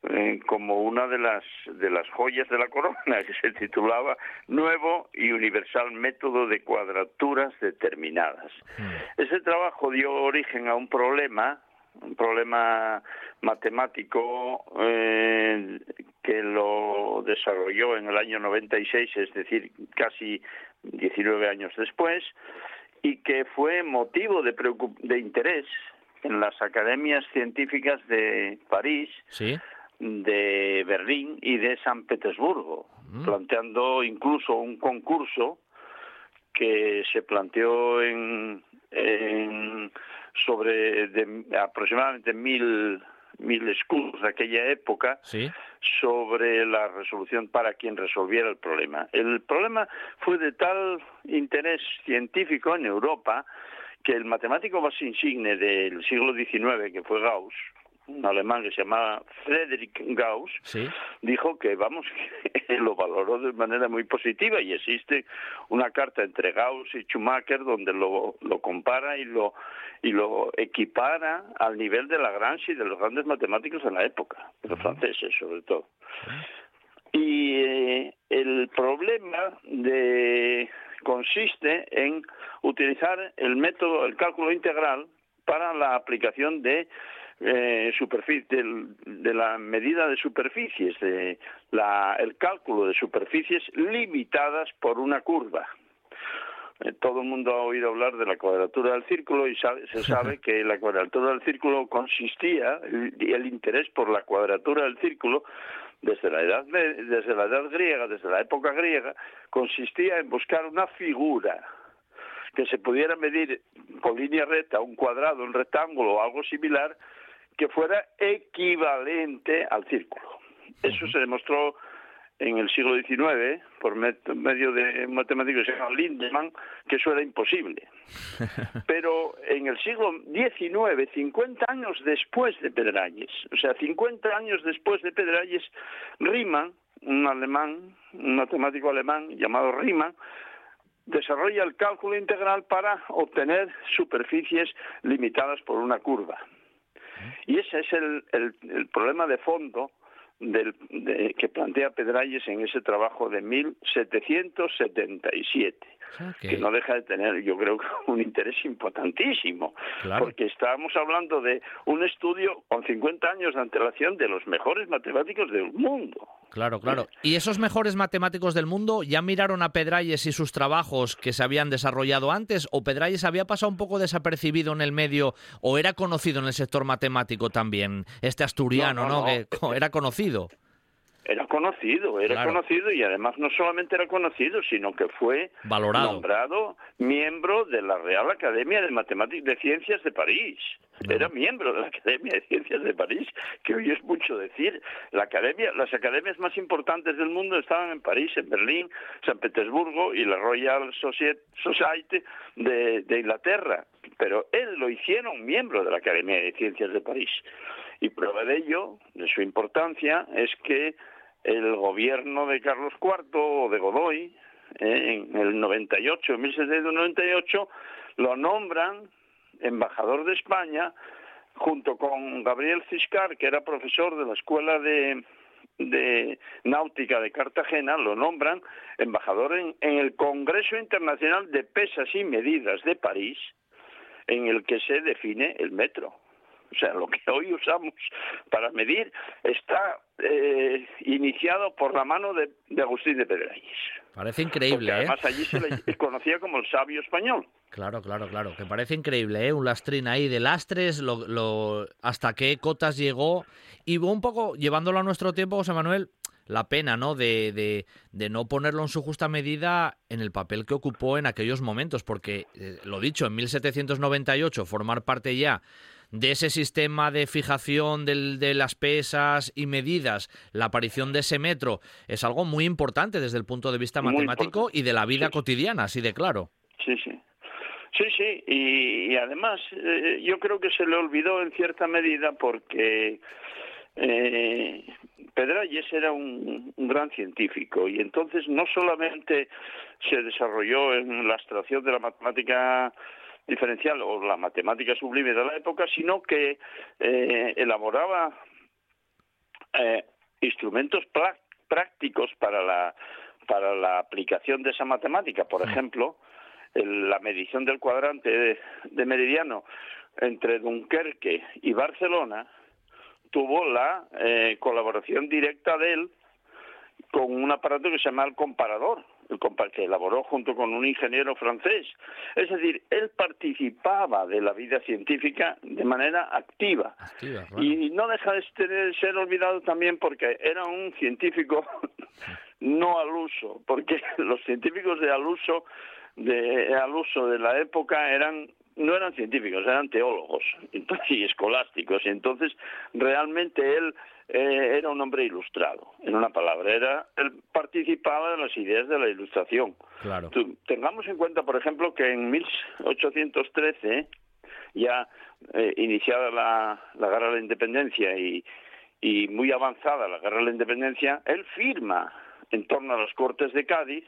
eh, como una de las de las joyas de la corona que se titulaba Nuevo y Universal Método de Cuadraturas Determinadas. Hmm. Ese trabajo dio origen a un problema, un problema matemático eh, que lo desarrolló en el año 96, es decir, casi 19 años después, y que fue motivo de, de interés en las academias científicas de París, ¿Sí? De Berlín y de San Petersburgo, mm. planteando incluso un concurso que se planteó en, sobre aproximadamente mil mil escudos de aquella época sobre la resolución para quien resolviera el problema. El problema fue de tal interés científico en Europa que el matemático más insigne del siglo XIX, que fue Gauss, un alemán que se llamaba Friedrich Gauss, dijo que, vamos, lo valoró de manera muy positiva y existe una carta entre Gauss y Schumacher donde lo, lo compara y lo, y lo equipara al nivel de Lagrange y de los grandes matemáticos de la época, de los franceses sobre todo. Y eh, el problema de consiste en utilizar el método, el cálculo integral para la aplicación de eh, superficie, de, la medida de superficies, de la, el cálculo de superficies limitadas por una curva. Eh, todo el mundo ha oído hablar de la cuadratura del círculo y se sabe que la cuadratura del círculo consistía, y el interés por la cuadratura del círculo desde la edad desde la edad griega, desde la época griega, consistía en buscar una figura que se pudiera medir con línea recta, un cuadrado, un rectángulo o algo similar, que fuera equivalente al círculo. Eso se demostró en el siglo XIX, por medio de matemáticos que se llama Lindemann, que eso era imposible. Pero en el siglo XIX, 50 años después de Pedralles, o sea, 50 años después de Pedralles, Riemann, un alemán, un matemático alemán llamado Riemann, desarrolla el cálculo integral para obtener superficies limitadas por una curva. Y ese es el, problema de fondo que plantea Pedralles en ese trabajo de 1777, que no deja de tener, yo creo, un interés importantísimo, porque estábamos hablando de un estudio con 50 años de antelación de los mejores matemáticos del mundo. Claro, claro. ¿Y esos mejores matemáticos del mundo ya miraron a Pedralles y sus trabajos que se habían desarrollado antes? ¿O Pedralles había pasado un poco desapercibido en el medio o era conocido en el sector matemático también? Este asturiano, ¿no? Que era conocido. Era conocido, era conocido y además no solamente era conocido, sino que fue nombrado miembro de la Real Academia de Matemáticas de Ciencias de París. Era miembro de la Academia de Ciencias de París, que hoy es mucho decir. La academia, las academias más importantes del mundo estaban en París, en Berlín, San Petersburgo y la Royal Society de, de Inglaterra. Pero él lo hicieron miembro de la Academia de Ciencias de París. Y prueba de ello, de su importancia, es que el gobierno de Carlos IV o de Godoy, eh, en el 98, en 1798, lo nombran embajador de España junto con Gabriel Ciscar, que era profesor de la Escuela de, Náutica de Cartagena, lo nombran embajador en, en el Congreso Internacional de Pesas y Medidas de París, en el que se define el metro. O sea, lo que hoy usamos para medir está eh, iniciado por la mano de, Agustín de Pedralles. Parece increíble, ¿eh? además allí se le conocía como el sabio español. Claro, claro, claro, que parece increíble, ¿eh? Un lastrín ahí de lastres, lo, hasta qué cotas llegó. Y un poco, llevándolo a nuestro tiempo, José Manuel, la pena, ¿no? De, de, de, no ponerlo en su justa medida en el papel que ocupó en aquellos momentos, porque, eh, lo dicho, en 1798, formar parte ya de ese sistema de fijación de las pesas y medidas, la aparición de ese metro, es algo muy importante desde el punto de vista matemático y de la vida cotidiana, así de claro. Sí, sí. Sí, sí, y, además eh, yo creo que se le olvidó en cierta medida porque eh, Pedralles era un, gran científico y entonces no solamente se desarrolló en la abstracción de la matemática diferencial o la matemática sublime de la época, sino que eh, elaboraba eh, instrumentos prácticos para la, para la aplicación de esa matemática. Por ejemplo, la medición del cuadrante de, meridiano entre Dunkerque y Barcelona tuvo la eh, colaboración directa de él con un aparato que se llama el comparador, que elaboró junto con un ingeniero francés. Es decir, él participaba de la vida científica de manera activa. Y no deja de ser olvidado también porque era un científico no al uso, porque los científicos de al uso de al uso de la época eran no eran científicos, eran teólogos y escolásticos. Y entonces realmente él eh, era un hombre ilustrado, en una palabra. Era, él participaba de las ideas de la ilustración. Claro. tengamos en cuenta, por ejemplo, que en 1813 ya eh, iniciada la, la guerra de la independencia y, y muy avanzada la guerra de la independencia, él firma en torno a las Cortes de Cádiz,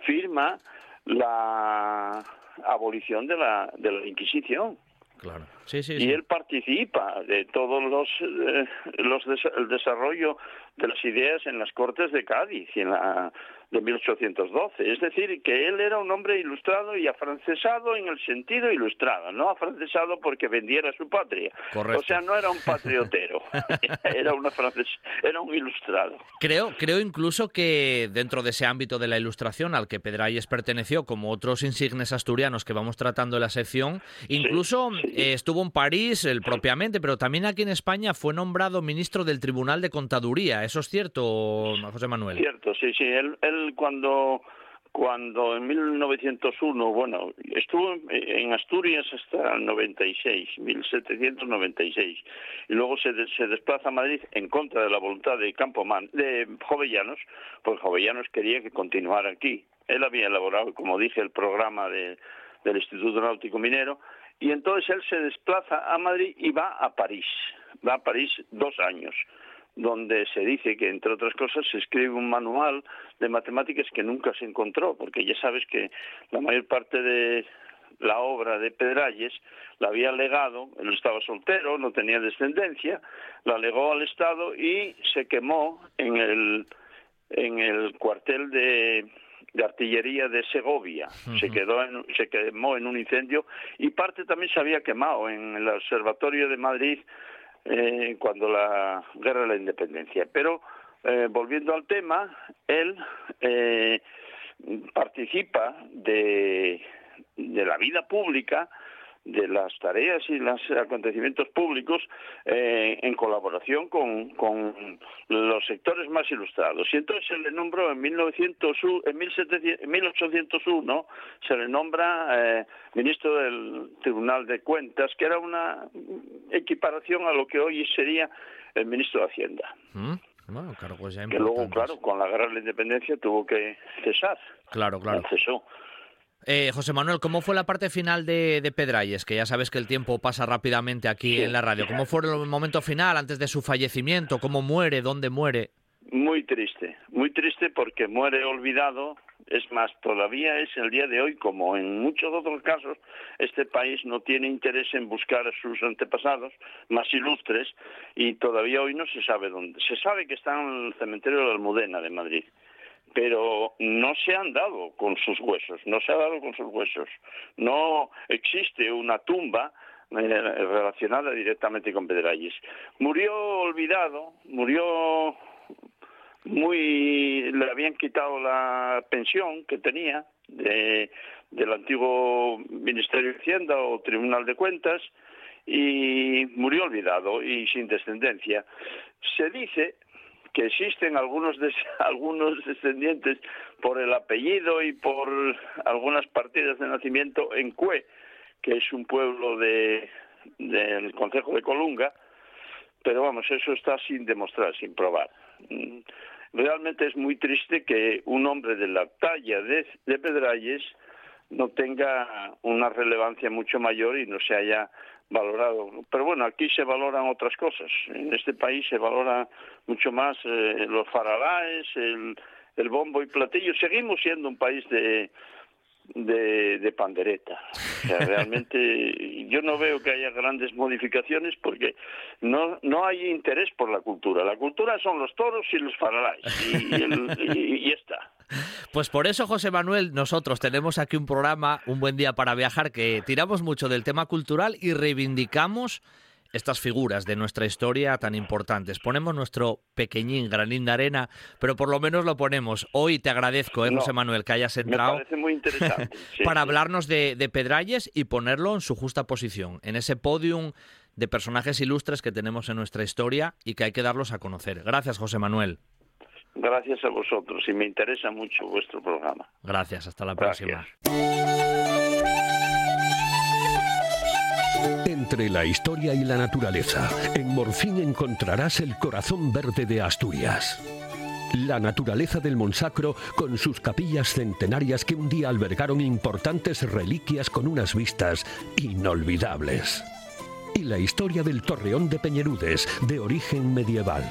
firma la abolición de la, de la Inquisición. Claro. Sí, sí, y sí. él participa de todos los, eh, los des- el desarrollo de las ideas en las Cortes de Cádiz y en la de 1812. Es decir, que él era un hombre ilustrado y afrancesado en el sentido ilustrado, no afrancesado porque vendiera su patria. Correcto. O sea, no era un patriotero, era, una frances, era un ilustrado. Creo, creo incluso que dentro de ese ámbito de la ilustración al que Pedralles perteneció, como otros insignes asturianos que vamos tratando en la sección, incluso eh, estuvo en París él propiamente, pero también aquí en España fue nombrado ministro del Tribunal de Contaduría. ¿Eso es cierto, José Manuel? Cierto, sí, sí. Él, él cuando cuando en 1901, bueno, estuvo en, Asturias hasta el 96, 1796, y luego se, se desplaza a Madrid en contra de la voluntad de Campoman, de Jovellanos, porque Jovellanos quería que continuara aquí. Él había elaborado, como dije, el programa de- del Instituto Náutico Minero, y entonces él se desplaza a Madrid y va a París. Va a París dos años donde se dice que, entre otras cosas, se escribe un manual de matemáticas que nunca se encontró, porque ya sabes que la mayor parte de la obra de Pedralles la había legado, él estaba soltero, no tenía descendencia, la legó al Estado y se quemó en el, en el cuartel de, de artillería de Segovia. Se quedó en- se quemó en un incendio y parte también se había quemado en el observatorio de Madrid eh, cuando la guerra de la independencia. Pero eh, volviendo al tema, él eh, participa de, de la vida pública de las tareas y los acontecimientos públicos eh, en colaboración con, con los sectores más ilustrados. Y entonces se le nombró en, 1900, en 1700 en 1801, se le nombra eh, ministro del Tribunal de Cuentas, que era una equiparación a lo que hoy sería el ministro de Hacienda. Mm, Bueno, Que luego, claro, con la guerra de la independencia tuvo que cesar. Claro, claro. Cesó. Eh, José Manuel, ¿cómo fue la parte final de, de? Que ya sabes que el tiempo pasa rápidamente aquí en la radio. ¿Cómo fue el momento final antes de su fallecimiento? ¿Cómo muere? ¿Dónde muere? Muy triste, muy triste porque muere olvidado. Es más, todavía es el día de hoy, como en muchos otros casos, este país no tiene interés en buscar a sus antepasados más ilustres y todavía hoy no se sabe dónde. Se sabe que está en el cementerio de la Almudena de Madrid, pero no se han dado con sus huesos, no se ha dado con sus huesos. No existe una tumba eh, relacionada directamente con Pedralles. Murió olvidado, murió muy le habían quitado la pensión que tenía de, del antiguo Ministerio de Hacienda o Tribunal de Cuentas y murió olvidado y sin descendencia. Se dice que existen algunos algunos descendientes por el apellido y por algunas partidas de nacimiento en Cue, que es un pueblo de del Concejo de Colunga, pero vamos, eso está sin demostrar, sin probar. Mm, Realmente es muy triste que un hombre de la talla de, de Pedralles no tenga una relevancia mucho mayor y no se haya valorado. Pero bueno, aquí se valoran otras cosas. En este país se valora mucho más eh, los faralaes, el, el bombo y platillo. Seguimos siendo un país de, de, de pandereta. O sea, realmente yo no veo que haya grandes modificaciones porque no, no hay interés por la cultura. La cultura son los toros y los faralaes y, y el- y- está. Pues por eso, José Manuel, nosotros tenemos aquí un programa, Un Buen Día para Viajar, que tiramos mucho del tema cultural y reivindicamos estas figuras de nuestra historia tan importantes. Ponemos nuestro pequeñín granín de arena, pero por lo menos lo ponemos. Hoy te agradezco, ¿eh, No, José Manuel, que hayas entrado muy interesante. sí, para hablarnos de, de Pedralles y ponerlo en su justa posición, en ese podium de personajes ilustres que tenemos en nuestra historia y que hay que darlos a conocer. Gracias, José Manuel. Gracias a vosotros y me interesa mucho vuestro programa. Gracias, hasta la Gracias. próxima. Entre la historia y la naturaleza, en Morfín encontrarás el corazón verde de Asturias. la naturaleza del Monsacro con sus capillas centenarias que un día albergaron importantes reliquias con unas vistas inolvidables. Y la historia del Torreón de Peñerudes, de origen medieval.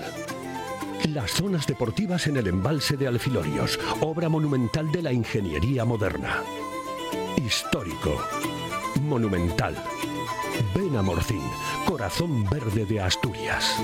Las zonas deportivas en el embalse de Alfilorios, obra monumental de la ingeniería moderna. Histórico. Monumental. Ven a Morcín, corazón verde de Asturias.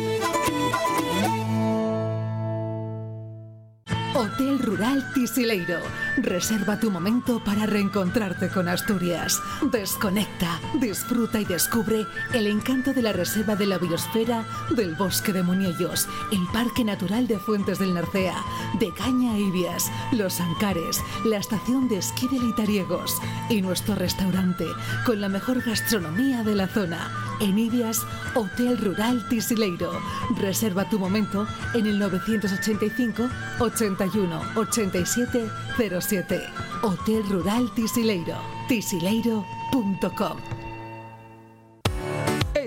Hotel Rural Tisileiro. Reserva tu momento para reencontrarte con Asturias. Desconecta, disfruta y descubre el encanto de la Reserva de la Biosfera del Bosque de Muñellos, el Parque Natural de Fuentes del Narcea, de Caña Ibias, Los Ancares, la estación de esquí de Litariegos y nuestro restaurante con la mejor gastronomía de la zona. En Ibias, Hotel Rural Tisileiro. Reserva tu momento en el 985 81 87 07. Hotel Rural Tisileiro. tisileiro.com.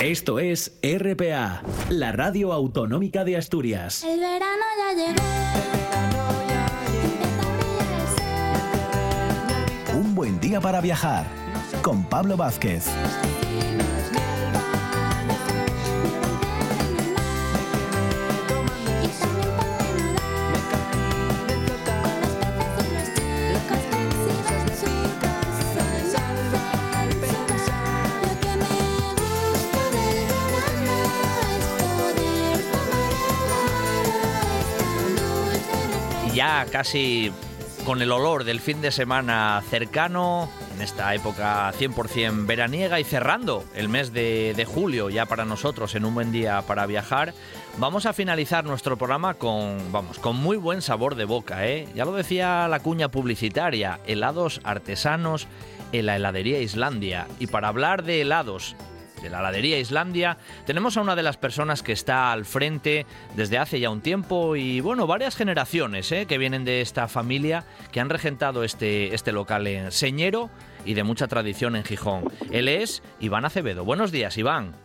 Esto es RPA, la radio autonómica de Asturias. El verano ya llegó. Un buen día para viajar con Pablo Vázquez. Ya casi con el olor del fin de semana cercano, en esta época 100% veraniega y cerrando el mes de, de julio ya para nosotros en un buen día para viajar, vamos a finalizar nuestro programa con, vamos, con muy buen sabor de boca, ¿eh? Ya lo decía la cuña publicitaria, helados artesanos en la heladería Islandia. Y para hablar de helados de la heladería Islandia, tenemos a una de las personas que está al frente desde hace ya un tiempo y bueno, varias generaciones ¿eh? que vienen de esta familia que han regentado este, este local en Señero y de mucha tradición en Gijón. Él es Iván Acevedo. Buenos días, Iván.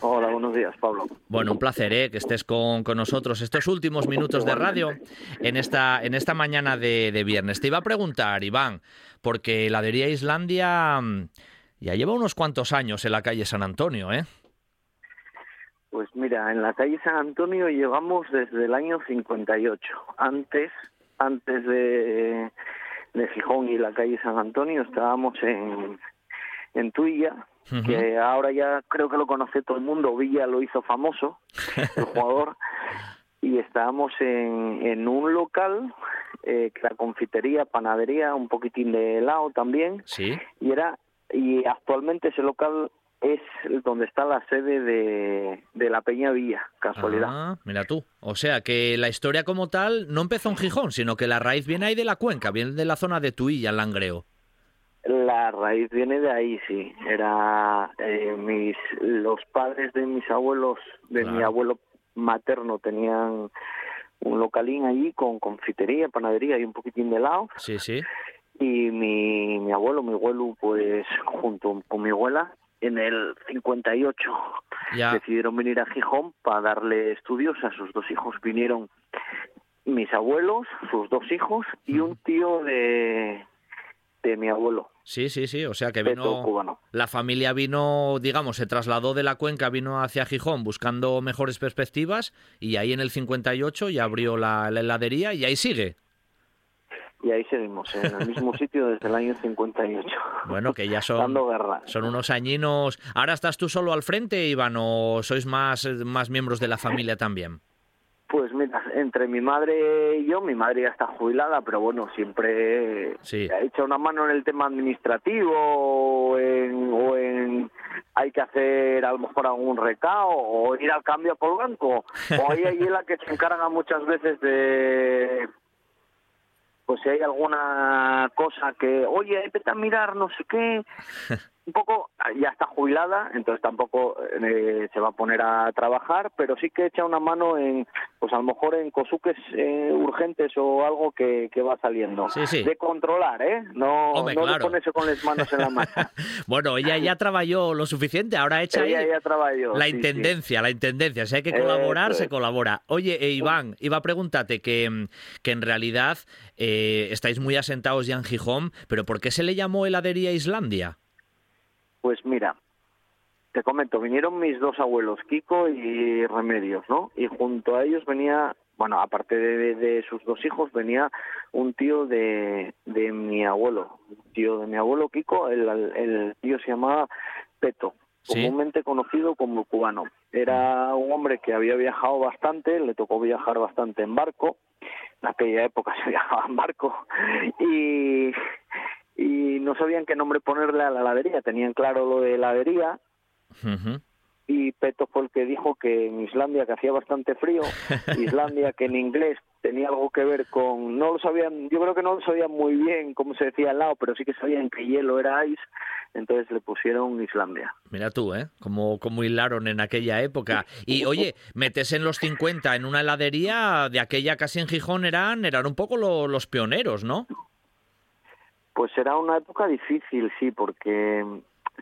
Hola, buenos días, Pablo. Bueno, un placer ¿eh? que estés con, con nosotros estos últimos minutos de radio en esta, en esta mañana de, de viernes. Te iba a preguntar, Iván, porque heladería Islandia mm, ya lleva unos cuantos años en la calle San Antonio, ¿eh? Pues mira, en la calle San Antonio llevamos desde el año 58. Antes, antes de, de Gijón y la calle San Antonio estábamos en, en Tuilla, que ahora ya creo que lo conoce todo el mundo. Villa lo hizo famoso, el jugador. Y estábamos en, en un local, eh, la confitería, panadería, un poquitín de helado también. Sí. Y era y actualmente ese local es donde está la sede de, de la Peña Villa, casualidad. Ah, mira tú. O sea que la historia como tal no empezó en Gijón, sino que la raíz viene ahí de la cuenca, viene de la zona de Tuilla, en Langreo. La raíz viene de ahí, sí. Era eh, mis los padres de mis abuelos, de mi abuelo materno tenían un localín allí con confitería, panadería y un poquitín de helado. Sí, sí. Y mi, mi abuelo, mi abuelo, pues junto con mi abuela, en el 58 Ya. decidieron venir a Gijón para darle estudios a sus dos hijos. Vinieron mis abuelos, sus dos hijos y un tío de, de mi abuelo, Sí, sí, sí. O sea que vino. cubano. La familia vino, digamos, se trasladó de la cuenca, vino hacia Gijón buscando mejores perspectivas y ahí en el 58 ya abrió la, la heladería y ahí sigue. Y ahí seguimos, en el mismo sitio desde el año 58. Bueno, que ya son, Dando guerra. son unos añinos. ¿Ahora estás tú solo al frente, Iván, o sois más, más miembros de la familia también? Pues mira, entre mi madre y yo, mi madre ya está jubilada, pero bueno, siempre Sí. ha hecho una mano en el tema administrativo o en, o en hay que hacer a lo mejor algún recao o ir al cambio a Polbanco. O hay la que se encarga muchas veces de pues si hay alguna cosa que, oye, vete a mirar no sé qué, un poco, ya está jubilada, entonces tampoco eh, se va a poner a trabajar, pero sí que echa una mano en, pues a lo mejor en cosuques eh, urgentes o algo que, que va saliendo. Sí, sí. De controlar, ¿eh? No, Hombre, no claro. ponerse con las manos en la masa. Bueno, ella ya trabajó lo suficiente, ahora echa ahí ya la sí, intendencia, la intendencia. Si hay que Eso colaborar, se es. colabora. Oye, eh, Iván, iba a preguntarte que, mm, que en realidad eh, estáis muy asentados ya en Gijón, pero ¿por qué se le llamó heladería Islandia? Pues mira, te comento, vinieron mis dos abuelos, Kiko y Remedios, ¿no? Y junto a ellos venía, bueno, aparte de, de sus dos hijos, venía un tío de, de mi abuelo, un tío de mi abuelo Kiko, el, el tío se llamaba Peto, Sí. comúnmente conocido como cubano. Era un hombre que había viajado bastante, le tocó viajar bastante en barco, en aquella época se viajaba en barco, y, y no sabían qué nombre ponerle a la heladería, tenían claro lo de heladería, y Peto fue el que dijo que en Islandia que hacía bastante frío, Islandia que en inglés tenía algo que ver con, no lo sabían, yo creo que no lo sabían muy bien cómo se decía al lado, pero sí que sabían que hielo era ice, entonces le pusieron Islandia. Mira tú, ¿eh? Como, como hilaron en aquella época. Y oye, metes en los 50 en una heladería de aquella casi en Gijón eran, eran un poco lo- los pioneros, ¿no? Pues era una época difícil, sí, porque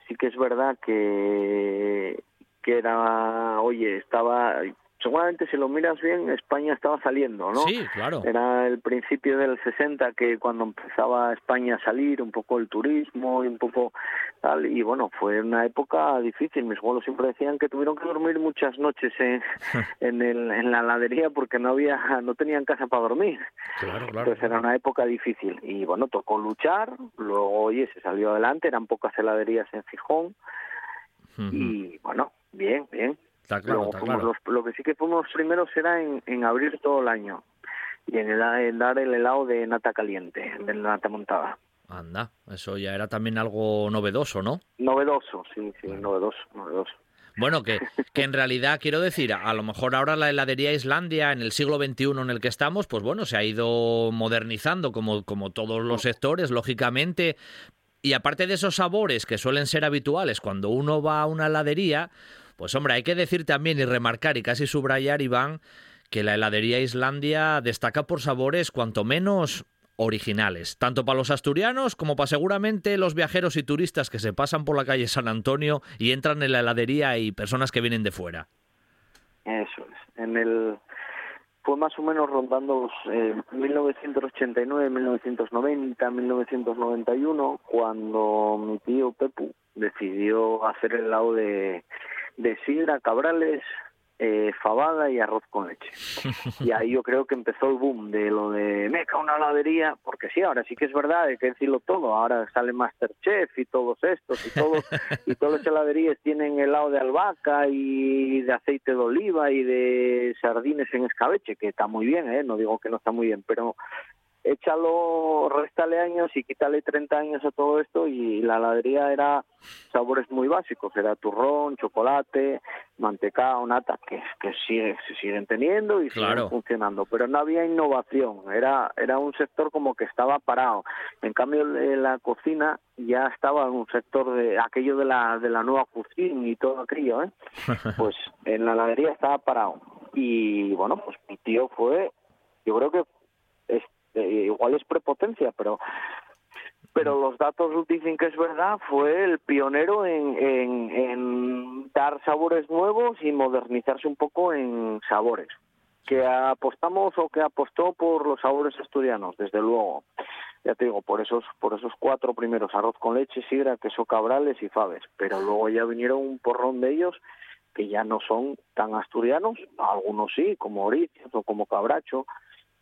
sí que es verdad que, que era, oye, estaba, seguramente si lo miras bien, España estaba saliendo, ¿no? Sí, claro. Era el principio del 60 que cuando empezaba España a salir, un poco el turismo y un poco tal, y bueno, fue una época difícil. Mis abuelos siempre decían que tuvieron que dormir muchas noches en, en, el, en la heladería porque no había, no tenían casa para dormir. Claro, claro. Entonces era una época difícil y bueno, tocó luchar, luego oye, se salió adelante, eran pocas heladerías en Gijón y bueno, bien, bien. Está claro, Luego está claro. los- lo que sí que fuimos los primeros era en, en abrir todo el año y en, el- en dar el helado de nata caliente, de nata montada. Anda, eso ya era también algo novedoso, ¿no? Novedoso, sí, sí, novedoso, novedoso. Bueno, que, que en realidad quiero decir, a lo mejor ahora la heladería Islandia en el siglo XXI en el que estamos, pues bueno, se ha ido modernizando como, como todos los sectores, lógicamente. Y aparte de esos sabores que suelen ser habituales cuando uno va a una heladería, pues hombre, hay que decir también y remarcar y casi subrayar, Iván, que la heladería Islandia destaca por sabores cuanto menos originales, tanto para los asturianos como para seguramente los viajeros y turistas que se pasan por la calle San Antonio y entran en la heladería y personas que vienen de fuera. Eso es. En el fue más o menos rondando eh, 1989, 1990, 1991 cuando mi tío Pepu decidió hacer el helado de de sidra, cabrales, eh, fabada y arroz con leche. Y ahí yo creo que empezó el boom de lo de meca una heladería, porque sí, ahora sí que es verdad, hay que decirlo todo, ahora sale Masterchef y todos estos y todos y todas las heladerías tienen helado de albahaca y de aceite de oliva y de sardines en escabeche, que está muy bien, ¿eh? no digo que no está muy bien, pero échalo, réstale años y quítale 30 años a todo esto y la heladería era sabores muy básicos, era turrón, chocolate, mantecado, nata, que, que sigue, se siguen teniendo y Claro. siguen funcionando, pero no había innovación, era, era un sector como que estaba parado. En cambio, en la cocina ya estaba en un sector de aquello de la, de la nueva cocina y todo aquello, ¿eh? pues en la heladería estaba parado. Y bueno, pues mi tío fue, yo creo que igual es prepotencia, pero pero los datos dicen que es verdad, fue el pionero en, en, en dar sabores nuevos y modernizarse un poco en sabores. Que apostamos o que apostó por los sabores asturianos, desde luego. Ya te digo, por esos, por esos cuatro primeros, arroz con leche, sidra, queso cabrales y faves. Pero luego ya vinieron un porrón de ellos que ya no son tan asturianos, algunos sí, como Oricios o como Cabracho,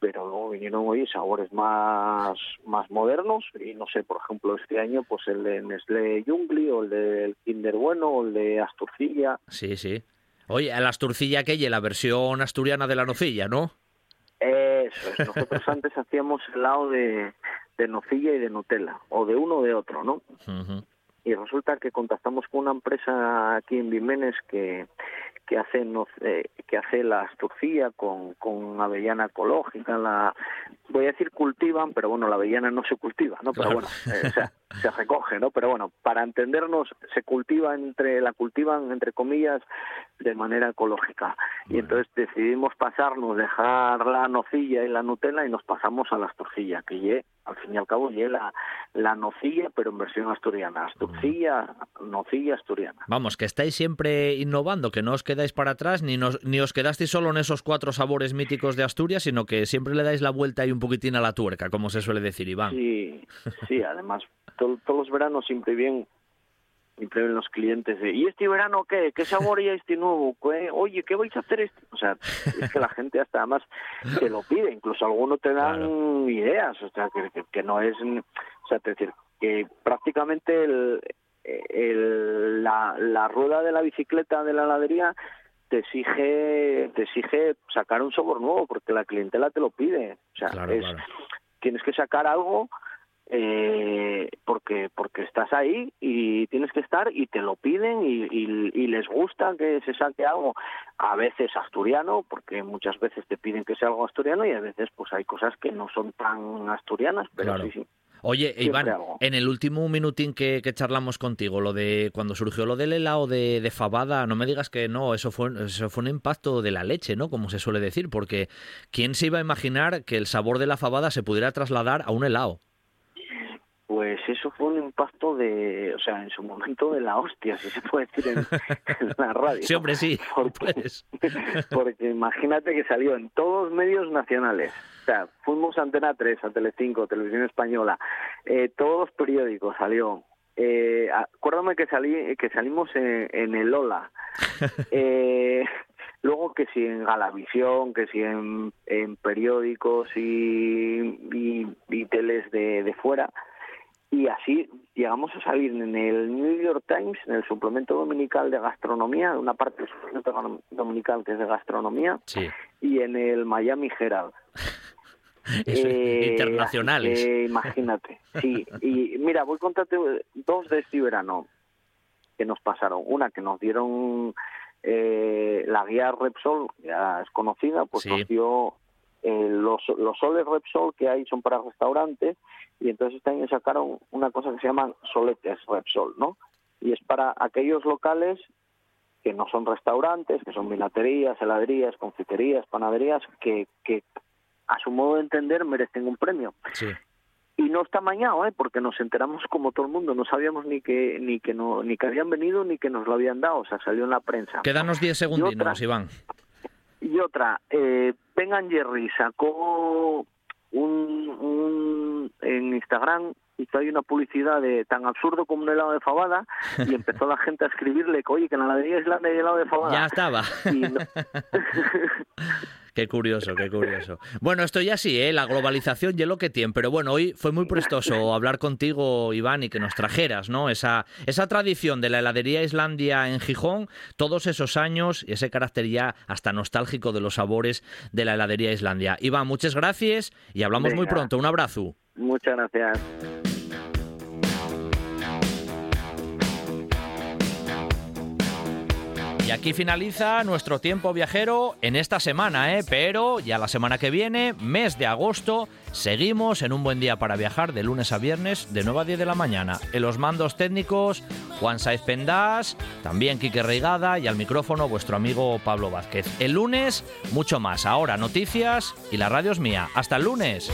pero luego vinieron hoy sabores más más modernos y no sé, por ejemplo, este año pues el de Nestlé Jungli o el del Kinder Bueno o el de Asturcilla. Sí, sí. Oye, la asturcilla aquella, la versión asturiana de la nocilla, ¿no? Eso es, nosotros antes hacíamos helado de, de nocilla y de Nutella, o de uno o de otro, ¿no? Ujú. Y resulta que contactamos con una empresa aquí en Vimenes que que hace no, eh, que hace la asturcía con, con avellana ecológica la voy a decir cultivan pero bueno la avellana no se cultiva no pero Claro. bueno eh, o sea, se recoge no pero bueno para entendernos se cultiva entre la cultivan entre comillas de manera ecológica. Y entonces decidimos pasarnos dejar la nocilla y la Nutella y nos pasamos a la asturcilla que ye al fin y al cabo ye la, la nocilla pero en versión asturiana. Asturcilla nocilla asturiana. Vamos, que estáis siempre innovando, que no os quedáis para atrás, ni, nos- ni os quedasteis solo en esos cuatro sabores míticos de Asturias, sino que siempre le dais la vuelta y un poquitín a la tuerca, como se suele decir, Iván. Sí, sí, además to- todos los veranos siempre bien siempre ven los clientes de ¿y este verano qué? ¿Qué sabor hay este nuevo? ¿Qué? Oye, ¿qué vais a hacer este? O sea, es que la gente hasta además te lo pide, incluso algunos te dan ideas, o sea, que, que- no es, o sea, es decir, que prácticamente el, el- la, la rueda de la bicicleta de la heladería te exige te exige sacar un sabor nuevo porque la clientela te lo pide, o sea, Claro, es, claro. tienes que sacar algo eh, porque porque estás ahí y tienes que estar y te lo piden y, y- y les gusta que se saque algo a veces asturiano porque muchas veces te piden que sea algo asturiano y a veces pues hay cosas que no son tan asturianas pero Claro. sí sí Oye, Iván, algo. en el último minutín que, que charlamos contigo, lo de cuando surgió lo del helado de, de fabada, no me digas que no, eso fue, eso fue un impacto de la leche, ¿no? Como se suele decir, porque ¿quién se iba a imaginar que el sabor de la fabada se pudiera trasladar a un helado? Pues eso fue un impacto de, o sea, en su momento de la hostia, si se puede decir en, en la radio. Sí, hombre, sí, Porque, pues. porque imagínate que salió en todos los medios nacionales. O sea, fuimos a Antena 3, a Telecinco, Televisión Española, eh, todos los periódicos salió. Eh, acuérdame que salí, que salimos en, en el Ola. Eh, luego que si en Galavisión, que si en, en periódicos y, y, y teles de, de fuera. Y así llegamos a salir en el New York Times, en el suplemento dominical de gastronomía, una parte del suplemento dominical que es de gastronomía, Sí, y en el Miami Herald. eso, Eh, internacionales. imagínate, sí. Y mira, voy a contarte dos de este verano que nos pasaron. Una que nos dieron eh, la guía Repsol, ya es conocida, pues Sí. nos dio eh, los, los soles Repsol que hay son para restaurantes y entonces este año sacaron una cosa que se llaman soletes Repsol, ¿no? Y es para aquellos locales que no son restaurantes, que son vinaterías, heladerías, confiterías, panaderías, que, que a su modo de entender merecen un premio. Sí. Y no está mañado, ¿eh? porque nos enteramos como todo el mundo, no sabíamos ni que ni que no ni que habían venido ni que nos lo habían dado, o sea, salió en la prensa. Quédanos 10 segundinos, Iván. Y otra, eh, Vengan Jerry sacó un, un en Instagram hizo ahí una publicidad de tan absurdo como un helado de fabada y empezó la gente a escribirle que oye que en la heladería Islandia hay helado de fabada. Ya estaba. Y no- Qué curioso, qué curioso. Bueno, esto ya sí, ¿eh? la globalización y lo que tiene, pero bueno, hoy fue muy prestoso hablar contigo, Iván, y que nos trajeras, ¿no? Esa, esa tradición de la heladería Islandia en Gijón, todos esos años y ese carácter ya hasta nostálgico de los sabores de la heladería Islandia. Iván, muchas gracias y hablamos muy pronto. Un abrazo. Muchas gracias. Y aquí finaliza nuestro tiempo viajero en esta semana, ¿eh? pero ya la semana que viene, mes de agosto, seguimos en un buen día para viajar de lunes a viernes de 9 a 10 de la mañana. En los mandos técnicos, Juan Saiz Pendás, también Quique Reigada y al micrófono vuestro amigo Pablo Vázquez. El lunes, mucho más. Ahora, noticias y la radio es mía. Hasta el lunes.